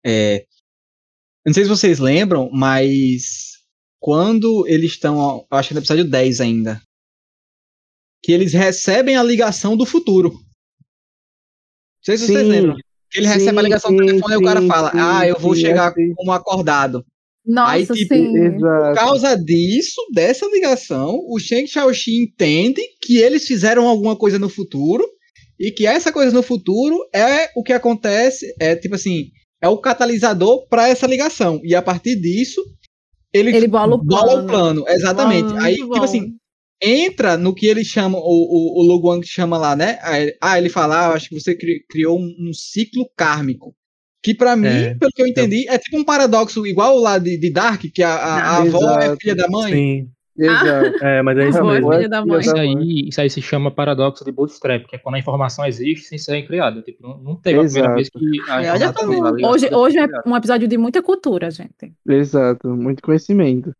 É, eu não sei se vocês lembram, mas quando eles estão, eu acho que é no episódio 10 ainda, que eles recebem a ligação do futuro. Não sei se vocês Sim. lembram. Ele Sim, recebe a ligação do sim, telefone e o cara fala: sim, Ah, eu vou sim, chegar sim. como acordado. Nossa, Aí, tipo, sim. Por causa disso, dessa ligação, o Shang Xiaoxi entende que eles fizeram alguma coisa no futuro e que essa coisa no futuro é o que acontece, é tipo assim, é o catalisador para essa ligação. E a partir disso, ele, Ele bola o bola o plano. plano. Exatamente. Aí, tipo bom. assim, entra no que eles chamam, o, o, o Lu Guang chama lá, né? Ah, ele fala, ah, eu acho que você cri- criou um, um ciclo kármico. Que pra mim, É, pelo que eu entendi, é tipo um paradoxo igual lá de, de Dark, que a, a, a avó é Exato. filha da mãe. Sim, Exato. é, mas é isso Avó é mesmo. filha da mãe. Isso aí, isso aí se chama paradoxo de bootstrap, que é quando a informação existe sem ser criada. Tipo, não, não teve a primeira Exato. vez que a É, ali Hoje, hoje é um episódio de muita cultura, gente. Exato. Muito conhecimento.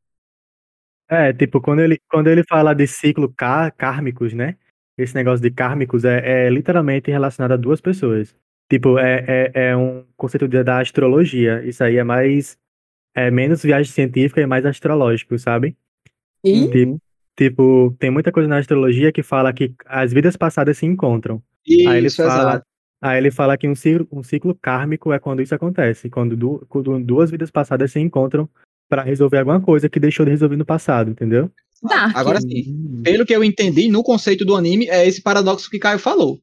É, tipo, quando ele, quando ele fala de ciclo cá- kármicos, né? Esse negócio de kármicos é, é literalmente relacionado a duas pessoas. Tipo, é, é, é um conceito de- da astrologia. Isso aí é mais. É menos viagem científica e mais astrológico, sabe? E Tipo, tipo, tem muita coisa na astrologia que fala que as vidas passadas se encontram. Aí ele Isso, fala, exato. aí ele fala que um ciclo, um ciclo kármico é quando isso acontece, quando, du- quando duas vidas passadas se encontram pra resolver alguma coisa que deixou de resolver no passado, entendeu? Dark. Agora sim, pelo que eu entendi, no conceito do anime, é esse paradoxo que Caio falou.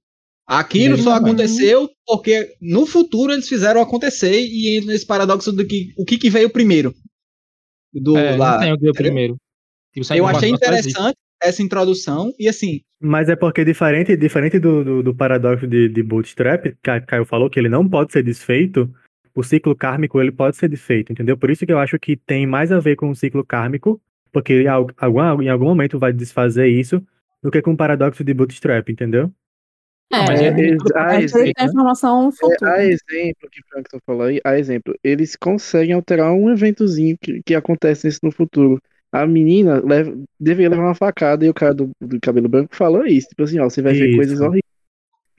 Aquilo só aconteceu porque no futuro eles fizeram acontecer e entra nesse paradoxo do que o que, que veio primeiro. Do, É, lá, não tem o que entendeu? primeiro. Tipo, Eu achei interessante essa introdução e assim, Mas é porque diferente, diferente do, do, do paradoxo de, de Bootstrap, que Caio falou que ele não pode ser desfeito, o ciclo kármico ele pode ser desfeito, entendeu? Por isso que eu acho que tem mais a ver com o ciclo kármico, porque em al- algum, em algum momento vai desfazer isso, do que com o paradoxo de Bootstrap, entendeu? Não, mas É, é, ex- tudo pode é informação É, futura. a exemplo que o Frank falou aí, a exemplo, eles conseguem alterar um eventozinho que, que acontece nesse no futuro. A menina leva, deveria levar uma facada e o cara do, do cabelo branco falou isso. Tipo assim, ó, você vai ver Isso. coisas horríveis.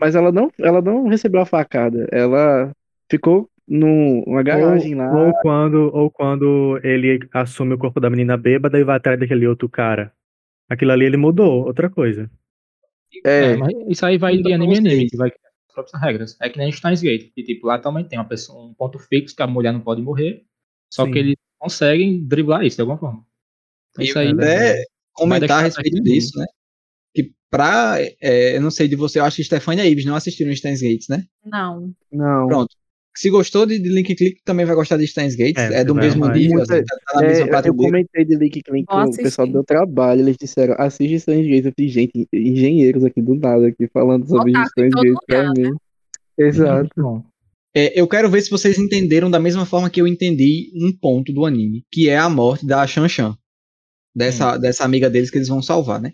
Mas ela não, ela não recebeu a facada. Ela ficou numa garagem lá. Ou quando, ou quando ele assume o corpo da menina bêbada e vai atrás daquele outro cara. Aquilo ali ele mudou, outra coisa. É, É, mas isso aí vai de anime anime, que vai criar as próprias regras. É que nem Steins Gate, que tipo, lá também tem uma pessoa, um ponto fixo que a mulher não pode morrer, só Sim. que eles conseguem driblar isso de alguma forma. Então, e isso aí até comentar deixar a respeito disso, né? Que pra. é, eu não sei de você, eu acho que Stefania e Ives não assistiram Steins Gates, né? Não. não. Pronto. Se gostou de, de Link Click, também vai gostar de Steins Gates. É, É, do mesmo amar. nível, Muita- assim, tá, tá É, eu comentei de Link Clink Vou com o pessoal do trabalho, eles disseram, assiste Strange Gates. Eu falei, gente, engenheiros aqui do nada, aqui falando sobre Otaku todo Gates pra mim. Exato. Muito bom. É, eu quero ver se vocês entenderam da mesma forma que eu entendi um ponto do anime, que é a morte da Shan Shan. Dessa, dessa amiga deles que eles vão salvar, né?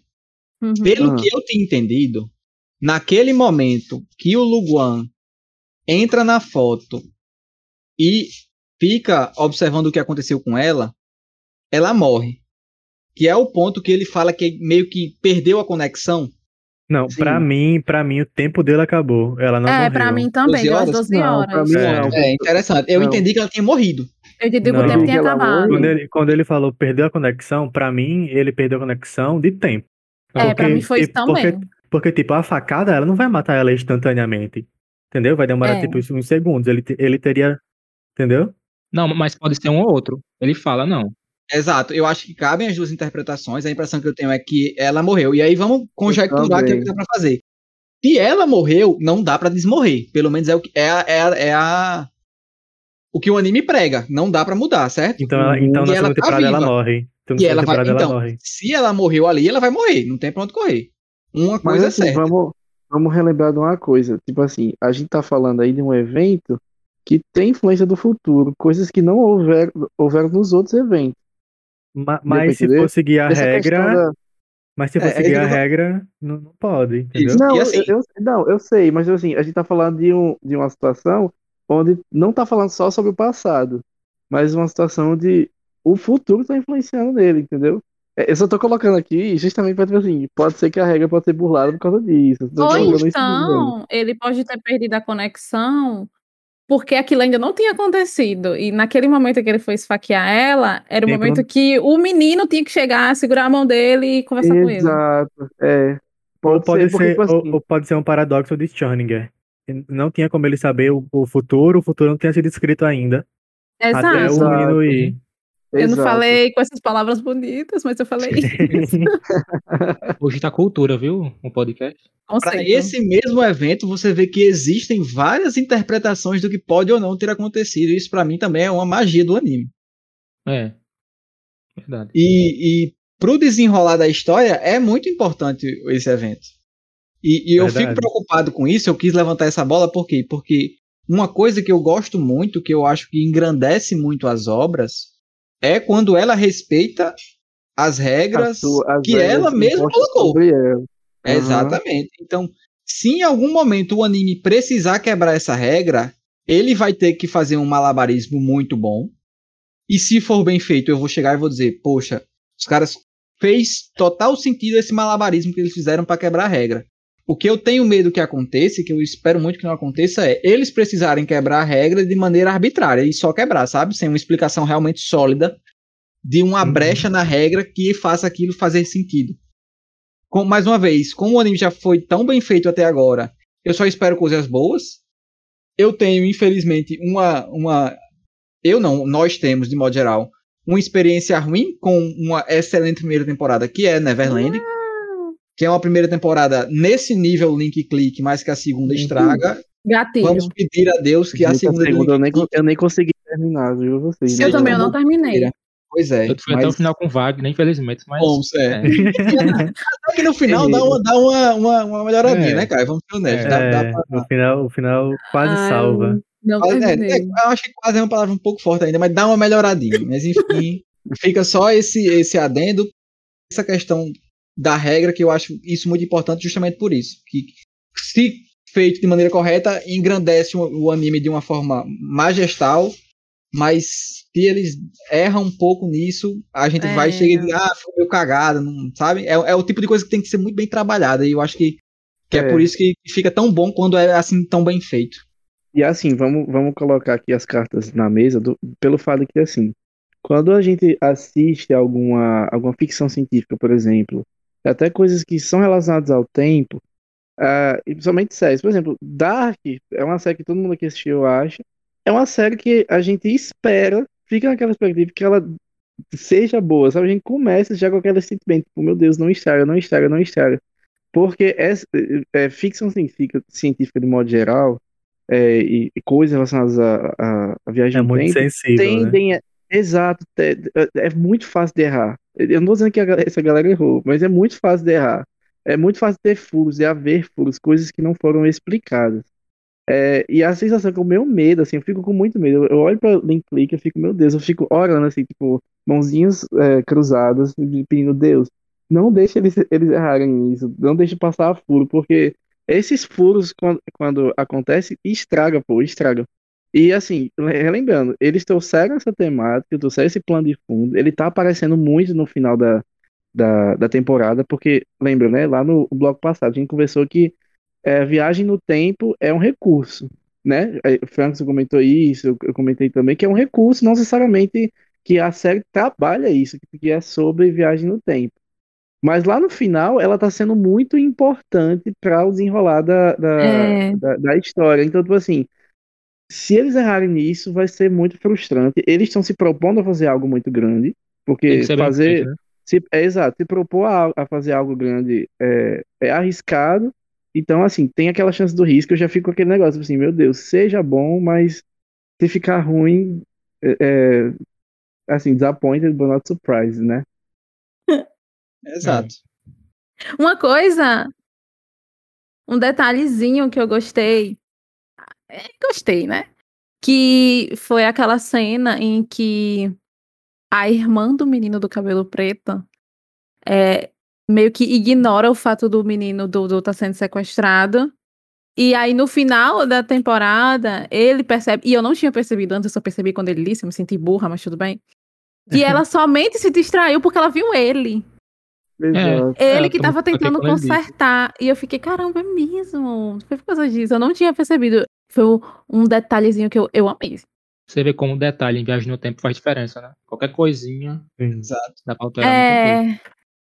Uhum. Pelo Ah. que eu tinha entendido, naquele momento que o Luguan entra na foto e fica observando o que aconteceu com ela, ela morre. Que é o ponto que ele fala que meio que perdeu a conexão. Não, Sim. pra mim, pra mim, o tempo dele acabou. Ela não É, morreu. pra mim também, 12 deu as horas? 12 Não, horas. pra mim É. não. É interessante. Eu Não. entendi que ela tinha morrido. Eu entendi que o tempo tinha acabado. Quando ele, quando ele falou perdeu a conexão, pra mim, ele perdeu a conexão de tempo. É, pra Porque- mim foi isso porque- também. Porque, tipo, a facada, ela não vai matar ela instantaneamente. Entendeu? Vai demorar, É. tipo, uns segundos. Ele, ele teria. Entendeu? Não, mas pode ser um ou outro. Ele fala, não. Exato. Eu acho que cabem as duas interpretações. A impressão que eu tenho é que ela morreu. E aí vamos conjecturar o que, é dá pra fazer. Se ela morreu, não dá pra desmorrer. Pelo menos é o que é a, é a, é a- o que o anime prega. Não dá pra mudar, certo? Então, ela, então E na ela segunda tá temporada ela viva. morre. Então, na E segunda ela vai. temporada ela Então, morre. se ela morreu ali, ela vai morrer. Não tem pra onde correr. Uma Mas coisa assim, é certa. vamos, vamos relembrar de uma coisa. Tipo assim, a gente tá falando aí de um evento que tem influência do futuro, coisas que não houver, houveram nos outros eventos. Ma- Mas se for seguir a Essa regra. da- Mas se for É, é seguir a regra, não, não pode, entendeu? Não, assim- eu, eu- não, eu sei, mas assim, a gente tá falando de, um, de uma situação onde não tá falando só sobre o passado, mas uma situação de o futuro tá influenciando nele, entendeu? É, Eu só tô colocando aqui justamente pra dizer assim, pode ser que a regra pode ser burlada por causa disso. Ou então, ele pode ter perdido a conexão porque aquilo ainda não tinha acontecido. E naquele momento que ele foi esfaquear ela, era o Tempo momento que o menino tinha que chegar, segurar a mão dele e conversar com ele. Exato, é. Ou pode, porque, ser, tipo ou, assim, ou pode ser um paradoxo de Schrödinger. Não tinha como ele saber o, o futuro, o futuro não tinha sido escrito ainda. Até o Exato. Exato. menino ir. Eu não falei com essas palavras bonitas, mas eu falei isso. Hoje tá cultura, viu? Um podcast. Para esse mesmo evento, você vê que existem várias interpretações do que pode ou não ter acontecido. Isso pra mim também é uma magia do anime. É. Verdade. E, e pro desenrolar da história é muito importante esse evento. E, e eu fico preocupado com isso. Eu quis levantar essa bola por quê? Porque uma coisa que eu gosto muito, que eu acho que engrandece muito as obras, é quando ela respeita as regras As que regras ela mesma colocou. ela. Aham. Exatamente. Então, se em algum momento o anime precisar quebrar essa regra, ele vai ter que fazer um malabarismo muito bom. E se for bem feito, eu vou chegar e vou dizer, poxa, os caras fez total sentido esse malabarismo que eles fizeram para quebrar a regra. O que eu tenho medo que aconteça, e que eu espero muito que não aconteça, é eles precisarem quebrar a regra de maneira arbitrária e só quebrar, sabe? Sem uma explicação realmente sólida de uma Uhum. brecha na regra que faça aquilo fazer sentido. Com, mais uma vez, como o anime já foi tão bem feito até agora, eu só espero coisas boas. Eu tenho, infelizmente, uma. uma eu não, nós temos, de modo geral, uma experiência ruim com uma excelente primeira temporada, que é Neverland. Que é uma primeira temporada nesse nível Link Click, mas que a segunda estraga. Gatilho. Vamos pedir a Deus que a segunda. segunda eu, nem, eu nem consegui terminar, viu vocês? Se Eu também eu não bom. terminei. Pois é. Eu fui até o mas- final com Wagner, infelizmente, mas. Bons, é. é. Só que no final dá uma, dá uma, uma, uma melhoradinha, É. né, cara? Vamos ser honestos. É, Dá, dá É, pra- no final, o final quase Ai, salva. Não Quase- é, é, eu acho que quase é uma palavra um pouco forte ainda, mas dá uma melhoradinha. Mas enfim, fica só esse, esse adendo, essa questão da regra, que eu acho isso muito importante justamente por isso. Que se feito de maneira correta, engrandece o, o anime de uma forma majestal, mas se eles erram um pouco nisso, a gente vai É. chegar e dizer, ah, foi meio cagada, não, sabe? É, é o tipo de coisa que tem que ser muito bem trabalhada, e eu acho que, que é. É. por isso que fica tão bom quando é assim tão bem feito. E assim, vamos, vamos colocar aqui as cartas na mesa do- pelo fato de que, assim, quando a gente assiste alguma, alguma ficção científica, por exemplo, até coisas que são relacionadas ao tempo, ah, e principalmente séries, por exemplo, Dark é uma série que todo mundo aqui assistiu, eu acho, é uma série que a gente espera, fica naquela expectativa que ela seja boa, sabe? A gente começa já com aquele sentimento, tipo, meu Deus, não estraga, não estraga, não estraga. Porque é, é ficção científica, científica de modo geral, é, e, e coisas relacionadas à, à, à viagem É muito tempo sensível, né? tendem a- Exato, te- é, é muito fácil de errar. Eu não tô dizendo que a essa galera errou, mas é muito fácil de errar. É muito fácil ter furos, de haver furos, coisas que não foram explicadas. É, e a sensação que o meu medo, assim, eu fico com muito medo. Eu, eu olho pra Link Click, eu fico, meu Deus, eu fico orando, assim, tipo, mãozinhas é, cruzadas, pedindo, Deus, não deixe eles, eles errarem nisso, não deixe passar furo, porque esses furos, quando, quando acontece, estraga, pô, estraga. E assim, relembrando, eles trouxeram essa temática, trouxeram esse plano de fundo, ele tá aparecendo muito no final da, da, da temporada, porque, lembra, né, lá no bloco passado, a gente conversou que é, viagem no tempo é um recurso, né? É, O Frank comentou isso, eu, eu comentei também, que é um recurso, não necessariamente que a série trabalha isso, que é sobre viagem no tempo. Mas lá no final, ela tá sendo muito importante para o desenrolar da, da, É. da, da história. Então, tipo assim, se eles errarem nisso, vai ser muito frustrante. Eles estão se propondo a fazer algo muito grande, porque fazer. né? Se, é exato, se propor a, a fazer algo grande é, é arriscado. Então, assim, tem aquela chance do risco. Eu já fico com aquele negócio assim, meu Deus, seja bom, mas se ficar ruim, é, é, assim, disappointed but not surprised, né? Exato. Uma coisa, um detalhezinho que eu gostei, gostei, né? Que foi aquela cena em que a irmã do menino do cabelo preto é, meio que ignora o fato do menino Dudu estar sendo sequestrado. E aí, no final da temporada, ele percebe, e eu não tinha percebido antes, eu só percebi quando ele disse, eu me senti burra, mas tudo bem. Que ela somente se distraiu porque ela viu ele. Exato. É, Ele eu que também tava tentando ele consertar. E eu fiquei, caramba, é mesmo. Foi por causa disso. Eu não tinha percebido. Foi um- um detalhezinho que eu, eu amei. Você vê como detalhe em viagem no tempo faz diferença, né? Qualquer coisinha. Exato. dá pra alterar. É.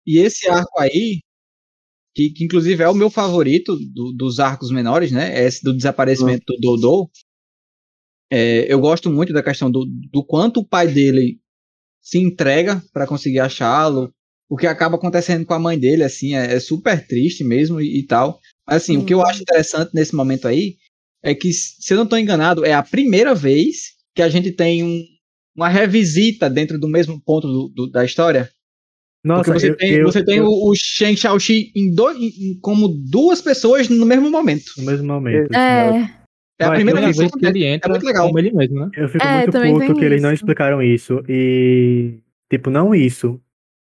E esse arco aí, que, que inclusive é o meu favorito do- dos arcos menores, né? Esse do desaparecimento do Dodô. É, eu gosto muito da questão do, do quanto o pai dele se entrega para conseguir achá-lo. O que acaba acontecendo com a mãe dele, assim, é, é super triste mesmo e, e tal. Mas, assim, o que eu Sim. acho interessante nesse momento aí é que, se eu não estou enganado, é a primeira vez que a gente tem um- uma revisita dentro do mesmo ponto do- do- da história. Nossa, Porque você eu, tem, eu- você tem eu- o, o Shen Xiaoxi em dois, em- como duas pessoas no mesmo momento. no mesmo momento. É. É a primeira vez que isso ele entra É muito legal. como ele mesmo, né? Eu fico É, muito puto tem que eles não isso. explicaram isso. E, tipo, não isso.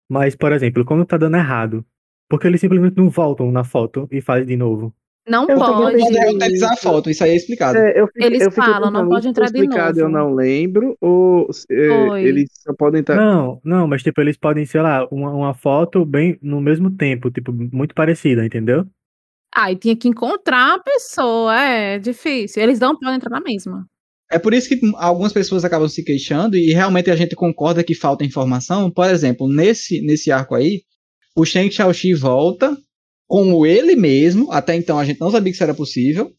Mas, por exemplo, quando tá dando errado. Porque eles simplesmente não voltam na foto e fazem de novo. Não Eu pode. Pode Hoje- reutilizar a foto, isso aí é explicado. É, eu fico, Eles eu falam, não pode entrar de explicado, Eu novo. não lembro, ou é, eles só podem estar. Não, não, mas tipo, eles podem, sei lá, uma, uma foto bem no mesmo tempo, tipo, muito parecida, entendeu? Aí tinha que encontrar a pessoa. É difícil. Eles não podem entrar na mesma. É por isso que algumas pessoas acabam se queixando e realmente a gente concorda que falta informação. Por exemplo, nesse, nesse arco aí, o Shen Xiaoxi volta como ele mesmo, até então a gente não sabia que isso era possível,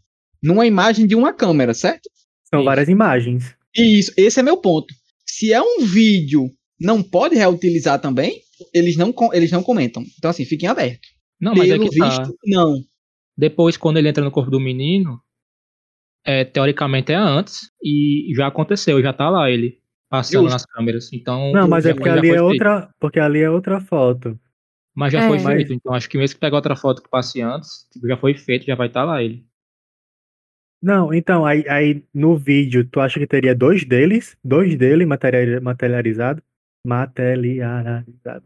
numa imagem de uma câmera, certo? São Isso. várias imagens. E isso, esse é meu ponto. Se é um vídeo, não pode reutilizar também, eles não, eles não comentam. Então, assim, fiquem abertos. Não, mas é Pelo que tá. visto, não. Depois, quando ele entra no corpo do menino, é, teoricamente é antes e já aconteceu, já tá lá ele passando Justo. nas câmeras. Então, Não, mas já é porque ali é feito. outra, porque ali é outra foto. Mas já É. foi Mas- feito. Então, acho que mesmo que pegar outra foto que passe antes, tipo, já foi feito, já vai estar lá ele. Não, então, aí, aí no vídeo, tu acha que teria dois deles? Dois dele materiali- materializado? Materializado.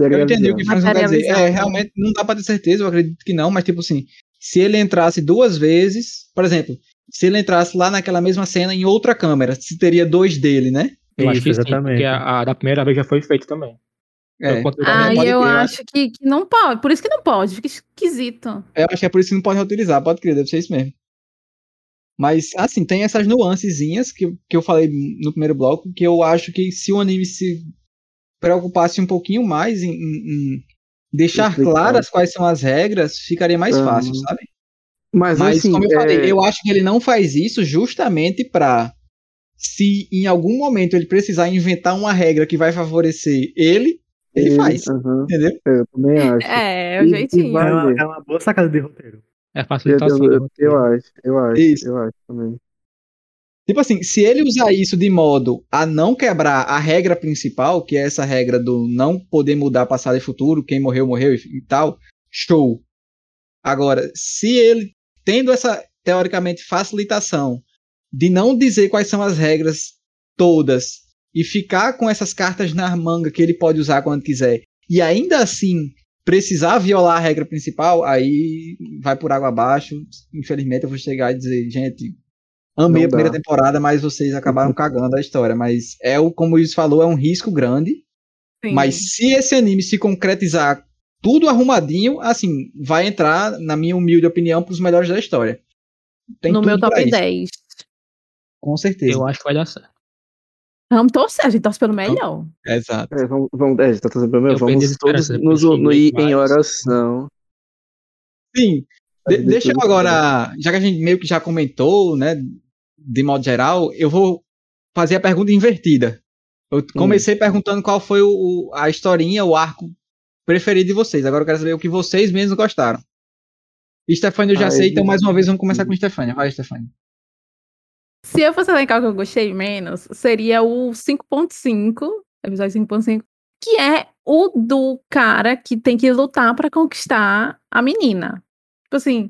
Eu entendi o que o quer dizer. É, Materializado. realmente não dá pra ter certeza, eu acredito que não, mas tipo assim, se ele entrasse duas vezes, por exemplo, se ele entrasse lá naquela mesma cena em outra câmera, se teria dois dele, né? Eu acho Isso, que sim, exatamente. porque a, a da primeira vez já foi feito também. É. Pode eu acho que, que não pode. Por isso que não pode. Fica esquisito. Eu acho que é por isso que não pode reutilizar, pode crer, deve ser isso mesmo. Mas, assim, tem essas nuancezinhas que, que eu falei no primeiro bloco, que eu acho que se o anime se preocupasse um pouquinho mais em, em- em deixar claras quais são as regras, ficaria mais fácil, sabe? Mas, Mas, assim, como eu é, falei, eu acho que ele não faz isso justamente pra. Se em algum momento ele precisar inventar uma regra que vai favorecer ele, ele faz. Entendeu? é, eu também acho. É, o E- e jeitinho. É uma, é uma boa sacada de roteiro. É a Eu, facilitação. eu, do eu, acho, eu acho, Isso. eu acho também. Tipo assim, se ele usar isso de modo a não quebrar a regra principal, que é essa regra do não poder mudar passado e futuro, quem morreu, morreu e tal, show. Agora, se ele, tendo essa, teoricamente, facilitação de não dizer quais são as regras todas e ficar com essas cartas na manga que ele pode usar quando quiser, e ainda assim precisar violar a regra principal, aí vai por água abaixo. Infelizmente, eu vou chegar e dizer, gente, amei Não a primeira dá. temporada, mas vocês acabaram cagando a história. Mas é o, como o Luiz falou, é um risco grande. Sim. Mas se esse anime se concretizar tudo arrumadinho, assim, vai entrar, na minha humilde opinião, pros melhores da história. Tem no tudo meu top isso, 10. Com certeza. Eu acho que vai dar certo. Vamos torcer, a gente torce pelo melhor. Exato. É, vamos, vamos, é, tá trazendo pra mim, Eu vamos todos nos unir em oração. Sim, de- deixa eu agora, já que a gente meio que já comentou, né, de modo geral, eu vou fazer a pergunta invertida. Eu comecei perguntando qual foi o- a historinha, o arco preferido de vocês. Agora eu quero saber o que vocês mesmos gostaram. Stefania eu já sei, então mais uma vez vamos começar com Stefania. Vai, Stefania. Se eu fosse elencar o que eu gostei menos, seria o 5.5, episódio 5.5, que é o do cara que tem que lutar pra conquistar a menina. Tipo assim,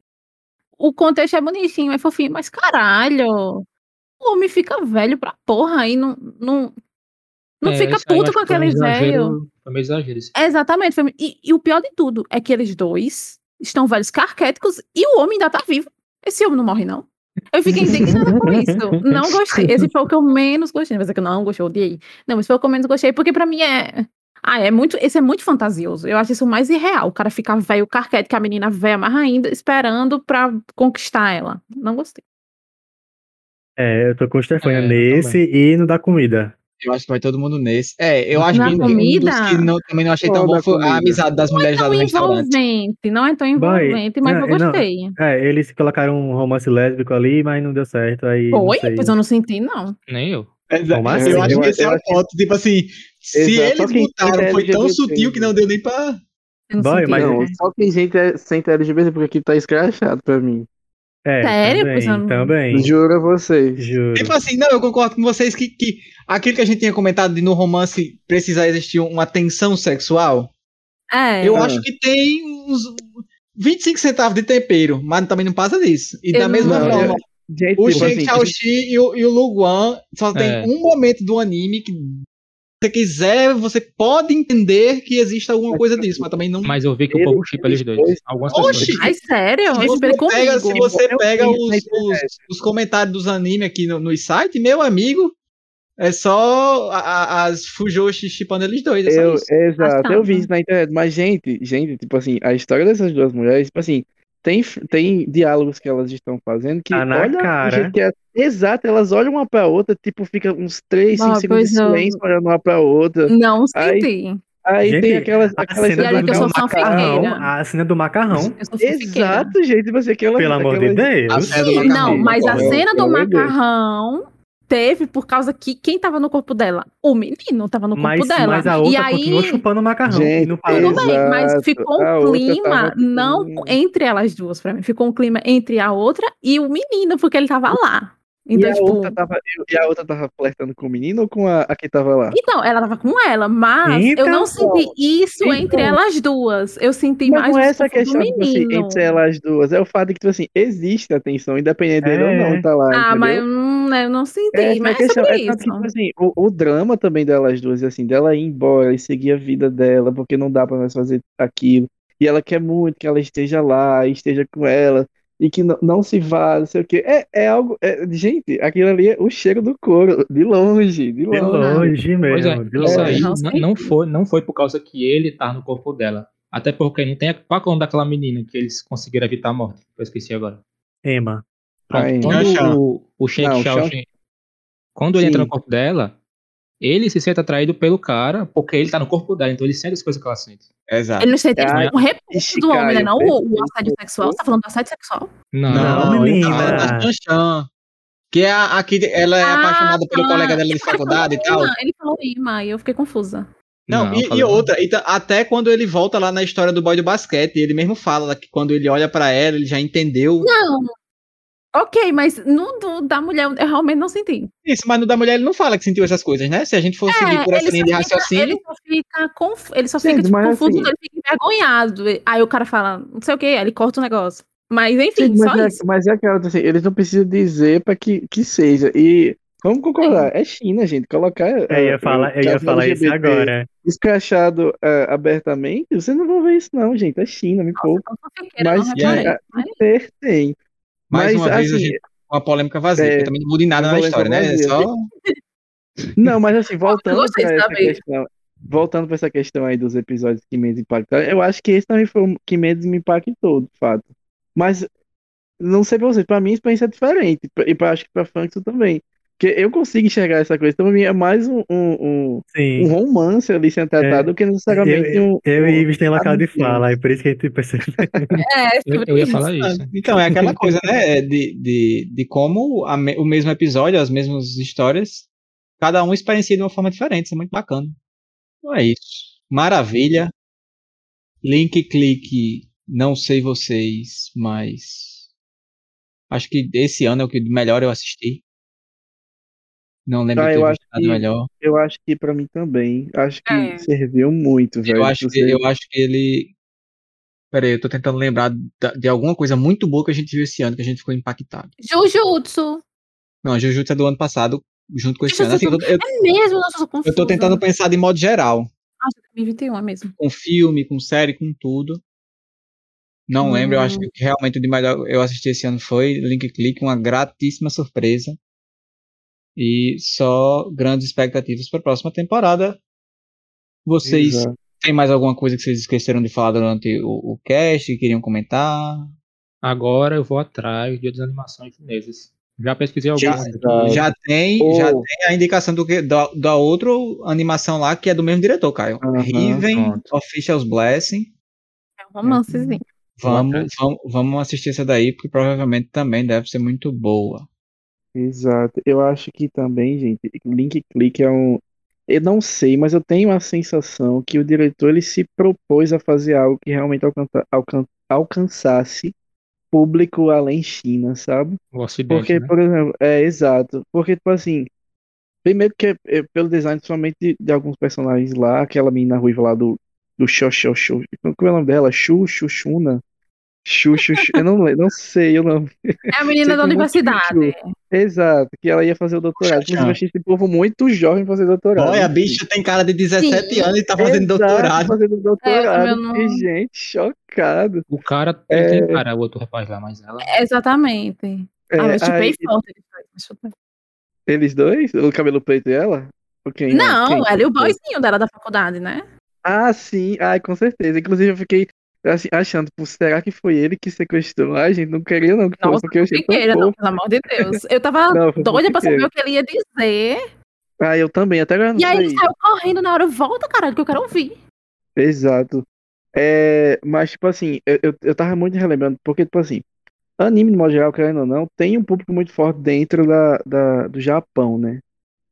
o contexto é bonitinho, é fofinho, mas caralho, o homem fica velho pra porra e não, não, não É, fica puto com um aquele velho. Foi meio exagero isso. Exatamente. foi- E, e o pior de tudo é que eles dois estão velhos carquéticos e o homem ainda tá vivo. Esse homem não morre, não. Eu fiquei indignada com isso. Não gostei. Esse foi o que eu menos gostei. Não vai dizer que eu não gostei, eu odiei. Não, esse foi o que eu menos gostei, porque pra mim é. Ah, é muito. Esse é muito fantasioso. Eu acho isso mais irreal. O cara ficar velho carquético, a menina velha, mas ainda esperando pra conquistar ela. Não gostei. É, eu tô com o Stefania É, nesse e no da comida. Eu acho que vai todo mundo nesse. É, eu acho Na que um comida? dos que não- também não achei tão bom foi a comida? amizade das mulheres lá Tão do restaurante. envolvente. Não é tão Boy, envolvente, mas não, eu não. gostei. É, eles colocaram um romance lésbico ali, mas não deu certo. Aí, não Foi? sei. Pois eu não senti, não. Nem eu. Exato. Como assim? Eu acho Eu- que esse é eu o acho que- ponto. Tipo assim, se Exato, só eles botaram, foi tão sutil que não deu nem pra. Eu não Boy, senti. mas- Não, só tem gente é, sente LGBT porque aqui tá escrachado pra mim. É, Sério? Também, eu não- também. Juro a vocês. Juro. Tipo assim, não, eu concordo com vocês que, que aquilo que a gente tinha comentado de no romance precisar existir uma tensão sexual, É. eu Ah. acho que tem uns 25 centavos de tempero, mas também não passa disso. E Eu da mesma não- forma, Gente, o tipo Shen assim, Xiaoxi e o, e o Lu Guan só tem É. um momento do anime que você quiser, você pode entender que existe alguma coisa disso, mas também não. Mas eu vi que o povo chipa eles dois. Algumas Oxi! pessoas. Ai, sério? Se Eu você pega, se você Eu pega os, na os, os comentários dos animes aqui no, no site, meu amigo, é só a- a- as Fujoshi chipando eles dois. É Eu, isso. exato, eu vi isso na internet, mas gente, gente, tipo assim, a história dessas duas mulheres, tipo assim, tem, tem diálogos que elas estão fazendo que na olha, cara. que é, exato, elas olham uma pra outra, tipo, fica uns 3, 5 Ah, segundos de silêncio olhando uma pra outra. Não Aí- senti. Aí Gente, tem aquelas, A aquelas cena do, que sou do macarrão. A cena do macarrão. Eu sou fanfiqueira. Exato, gente, tipo assim, aquela, Pelo amor de aquela- Deus. Do Sim, Não, mas a cena do macarrão teve por causa que quem tava no corpo dela? O menino tava no corpo Mas, dela. mas a e outra aí, continuou chupando o macarrão. Gente, e não tudo bem, mas ficou um clima não entre elas duas pra mim. Ficou um clima entre a outra e o menino, porque ele tava lá. E Então, a, tipo, outra tava, e a outra tava flertando com o menino ou com a, a que tava lá? Então, ela tava com ela, mas eu não Então, senti isso então. entre elas duas. Eu senti Mas mais não é o essa questão, tipo assim, entre elas duas. É o fato de que, tipo assim, existe a tensão, independente dele ou É. não, tá lá, Ah, mas entendeu? eu não, eu não senti. Essa é mas é questão. sobre É que, isso. tipo assim, o, o drama também delas duas, assim, dela ir embora e seguir a vida dela, porque não dá pra mais fazer aquilo. E ela quer muito que ela esteja lá, e esteja com ela, e que não, não se vá, não sei o quê. É, é algo. é- gente, aquilo ali é o cheiro do couro, de longe, de De longe. longe Pois é, mesmo. de isso longe. aí Não não, foi, não foi por causa que ele tá no corpo dela. Até porque não tem a, qual é o nome daquela menina que eles conseguiram evitar a morte. Eu esqueci agora. Emma. Pronto, quando o, o quando ele entra Sim. no corpo dela, ele se sente atraído pelo cara, porque ele tá no corpo dela, então ele sente as coisas que ela sente. Exato. Ele não sente Ah, um repulso ixi, do homem, né? Não o, o assédio sexual. Você tá falando do assédio sexual? Não, Não, ele menina. fala da Chan Chan, que é a, a que ela é Ah, apaixonada pelo tá. colega dela de faculdade e tal. Ele falou Ima, e eu fiquei confusa. Não, Não, e, e não. outra, e ta- até quando ele volta lá na história do boy do basquete, ele mesmo fala que quando ele olha pra ela, ele já entendeu Não. Ok, mas no do, da mulher eu realmente não senti. isso, mas no da mulher ele não fala que sentiu essas coisas, né? Se a gente for seguir por essa linha de É, só raciocínio, ele só fica, conf, ele só fica tipo, mas confuso, assim- ele fica envergonhado. Aí o cara fala, não sei o que, aí ele corta o negócio. Mas enfim, Sim, só mas, é, isso. mas é aquela assim, eles não precisam dizer pra que, que seja. E vamos concordar, é China, gente. Colocar. Eu é, ia falar, eu ia falar isso agora. Escrachado é, abertamente, vocês não vão ver isso, não, gente. É China, me poupa. Então, só Mas. Mas- Ter, tem. Mais Mas, uma vez a assim, gente uma polêmica vazia, é, também não muda em nada na história, né? É só Não, mas assim, voltando de essa questão, voltando pra essa questão aí dos episódios que menos impactaram, eu acho que esse também foi o que menos me impactou, de fato. Mas não sei pra vocês, pra mim a experiência é diferente, e pra, acho que pra Funkson também. Porque eu consigo enxergar essa coisa, então pra mim é mais um, um, um, um romance ali sendo tratado do que necessariamente Eu, um. eu e Ives tem local de fala, é por isso que a gente percebe. É, Eu, sobre eu ia falar isso. Então, é aquela coisa, né? é De, de, de como a me- o mesmo episódio, as mesmas histórias, cada um experiencia de uma forma diferente. Isso é muito bacana. Então é isso. Maravilha. Link, clique. Não sei vocês, mas. Acho que esse ano é o que melhor eu assisti. Não lembro Ah, de ter eu acho nada que- melhor. Eu acho que pra mim também. Acho que É. serviu muito, velho. Eu acho, que, eu acho que ele. Peraí, eu tô tentando lembrar de alguma coisa muito boa que a gente viu esse ano, que a gente ficou impactado. Jujutsu. Não, Jujutsu é do ano passado, junto com esse ano. Assim, eu, tô- eu- É mesmo, nossa, eu tô confusa. eu tô tentando pensar de modo geral. Acho que 2021 é mesmo. Com filme, com série, com tudo. Não lembro, eu acho que realmente o de melhor eu assisti esse ano foi Link Click, uma gratíssima surpresa. E só grandes expectativas para a próxima temporada. Vocês Exato. têm mais alguma coisa que vocês esqueceram de falar durante o, o cast, que queriam comentar? Agora eu vou atrás de outras animações chinesas. Já pesquisei Já- algumas aqui. Já tem, Oh. já tem a indicação do que da, da outra animação lá que é do mesmo diretor, Caio. Aham, Riven pronto. Official's Blessing. É um romancezinho. Vamos, vamos, vamos assistir essa daí, porque provavelmente também deve ser muito boa. Exato. Eu acho que também, gente, Link Click é um. Eu não sei, mas eu tenho a sensação que o diretor ele se propôs a fazer algo que realmente alcança, alcan- alcançasse público além China, sabe? O Ocidente, Porque, né? por exemplo, é exato. Porque, tipo assim, primeiro que é, pelo design, principalmente de, de alguns personagens lá, aquela menina ruiva lá do, do Xô. Como é o nome dela? Chu Chu Chuna? Chu Chu Chu. Eu não, lembro, não sei o nome. É a menina da muito universidade. Exato, que ela ia fazer o doutorado. Inclusive, eu achei esse povo muito jovem pra fazer doutorado. Olha, a bicha tem cara de 17 Sim. anos e tá fazendo Exato, doutorado. fazendo doutorado. É, eu não- E, gente, chocado. O cara É. tem cara, o outro rapaz lá, mas ela. Exatamente. É, ah, mas chupei aí, forte. ele faz, mas chupei. eles dois? O cabelo preto e ela? Quem? Não, Quem? ela e o boyzinho dela da faculdade, né? Ah, sim. Ai, com certeza. Inclusive, eu fiquei achando, pô, será que foi ele que sequestrou? Ai, gente, não queria não que fosse, Nossa, porque eu achei fofoqueira, não, pelo amor de Deus. Eu tava Não, doida pra saber o que ele ia dizer. Ah, eu também, até agora não E aí ele saiu correndo na hora, volta, caralho, que eu quero ouvir. Exato. É, mas, tipo assim, eu, eu, eu tava muito relembrando, porque, tipo assim, anime, de modo geral, querendo ou não, tem um público muito forte dentro da, da, do Japão, né?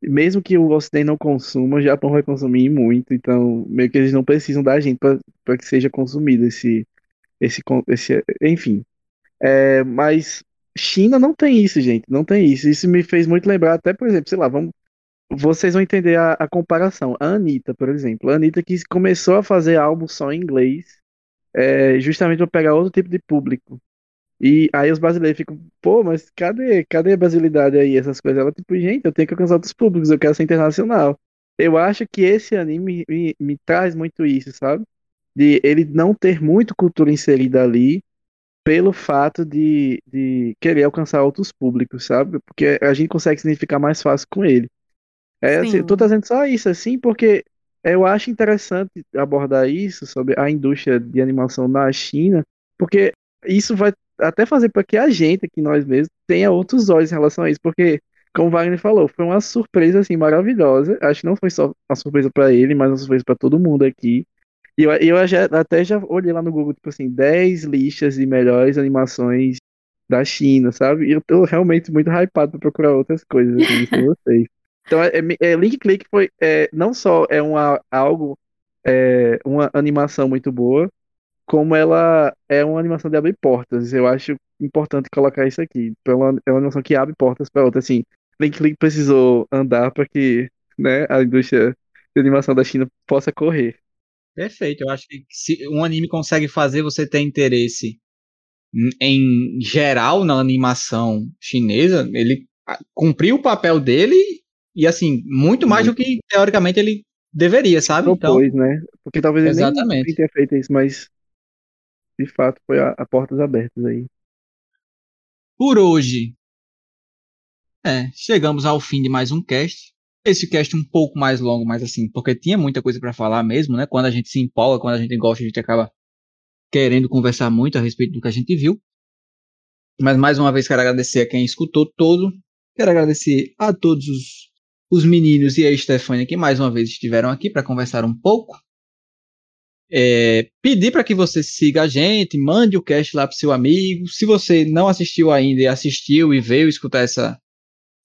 Mesmo que o Ocidente não consuma, o Japão vai consumir muito, então meio que eles não precisam da gente pra que seja consumido esse, esse, esse, enfim. É, mas China não tem isso, gente, não tem isso. Isso me fez muito lembrar, até, por exemplo, sei lá, vamos, vocês vão entender a, a comparação. A Anitta, por exemplo, a Anitta que começou a fazer álbum só em inglês, é, justamente para pegar outro tipo de público. E aí os brasileiros ficam, pô, mas cadê, cadê a brasilidade aí, essas coisas? Ela, tipo, gente, eu tenho que alcançar outros públicos, eu quero ser internacional. Eu acho que esse anime me, me traz muito isso, sabe? De ele não ter muito cultura inserida ali, pelo fato de, de querer alcançar outros públicos, sabe? Porque a gente consegue se identificar mais fácil com ele. É, assim, eu tô trazendo só isso, assim, porque eu acho interessante abordar isso sobre a indústria de animação na China, porque isso vai até fazer para que a gente, aqui nós mesmos, tenha outros olhos em relação a isso, porque, como o Wagner falou, foi uma surpresa, assim, maravilhosa. Acho que não foi só uma surpresa para ele, mas uma surpresa para todo mundo aqui. E eu, eu já, até já olhei lá no Google, tipo assim, 10 listas de melhores animações da China, sabe? E eu tô realmente muito hypado pra procurar outras coisas, assim, com vocês. Então, é, é, Link Click foi é, não só é uma, algo, é, uma animação muito boa, como ela é uma animação de abrir portas. Eu acho importante colocar isso aqui. É uma, é uma animação que abre portas para outra. Assim, Link Click precisou andar para que né, a indústria de animação da China possa correr. Perfeito. Eu acho que se um anime consegue fazer você ter interesse em geral na animação chinesa, ele cumpriu o papel dele e assim, muito mais muito. do que teoricamente ele deveria, sabe? Propôs, então, né? Porque talvez ele exatamente. nem tenha feito isso, mas de fato foi a, a portas abertas aí. Por hoje, é, chegamos ao fim de mais um cast. Esse cast um pouco mais longo, mas assim, porque tinha muita coisa para falar mesmo, né? Quando a gente se empolga, quando a gente gosta, a gente acaba querendo conversar muito a respeito do que a gente viu. Mas mais uma vez quero agradecer a quem escutou todo. Quero agradecer a todos os, os meninos e a Stefania que mais uma vez estiveram aqui para conversar um pouco. É, pedir para que você siga a gente, mande o cast lá para seu amigo. Se você não assistiu ainda e assistiu e veio escutar essa,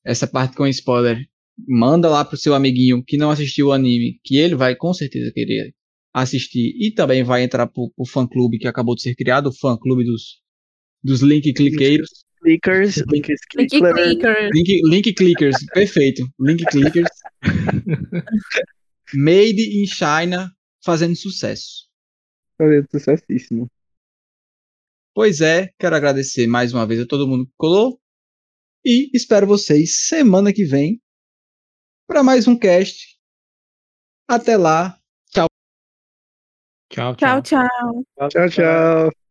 essa parte com spoiler, manda lá pro seu amiguinho que não assistiu o anime, que ele vai com certeza querer assistir e também vai entrar pro, pro fã clube que acabou de ser criado, o fã clube dos, dos link cliqueiros. Clickers, link, link clickers. Link, link clickers, perfeito. Link clickers. Made in China, fazendo sucesso. Fazendo sucessíssimo. Pois é, quero agradecer mais uma vez a todo mundo que colou. E espero vocês semana que vem para mais um cast. Até lá. Tchau, tchau. Tchau, tchau. Tchau, tchau.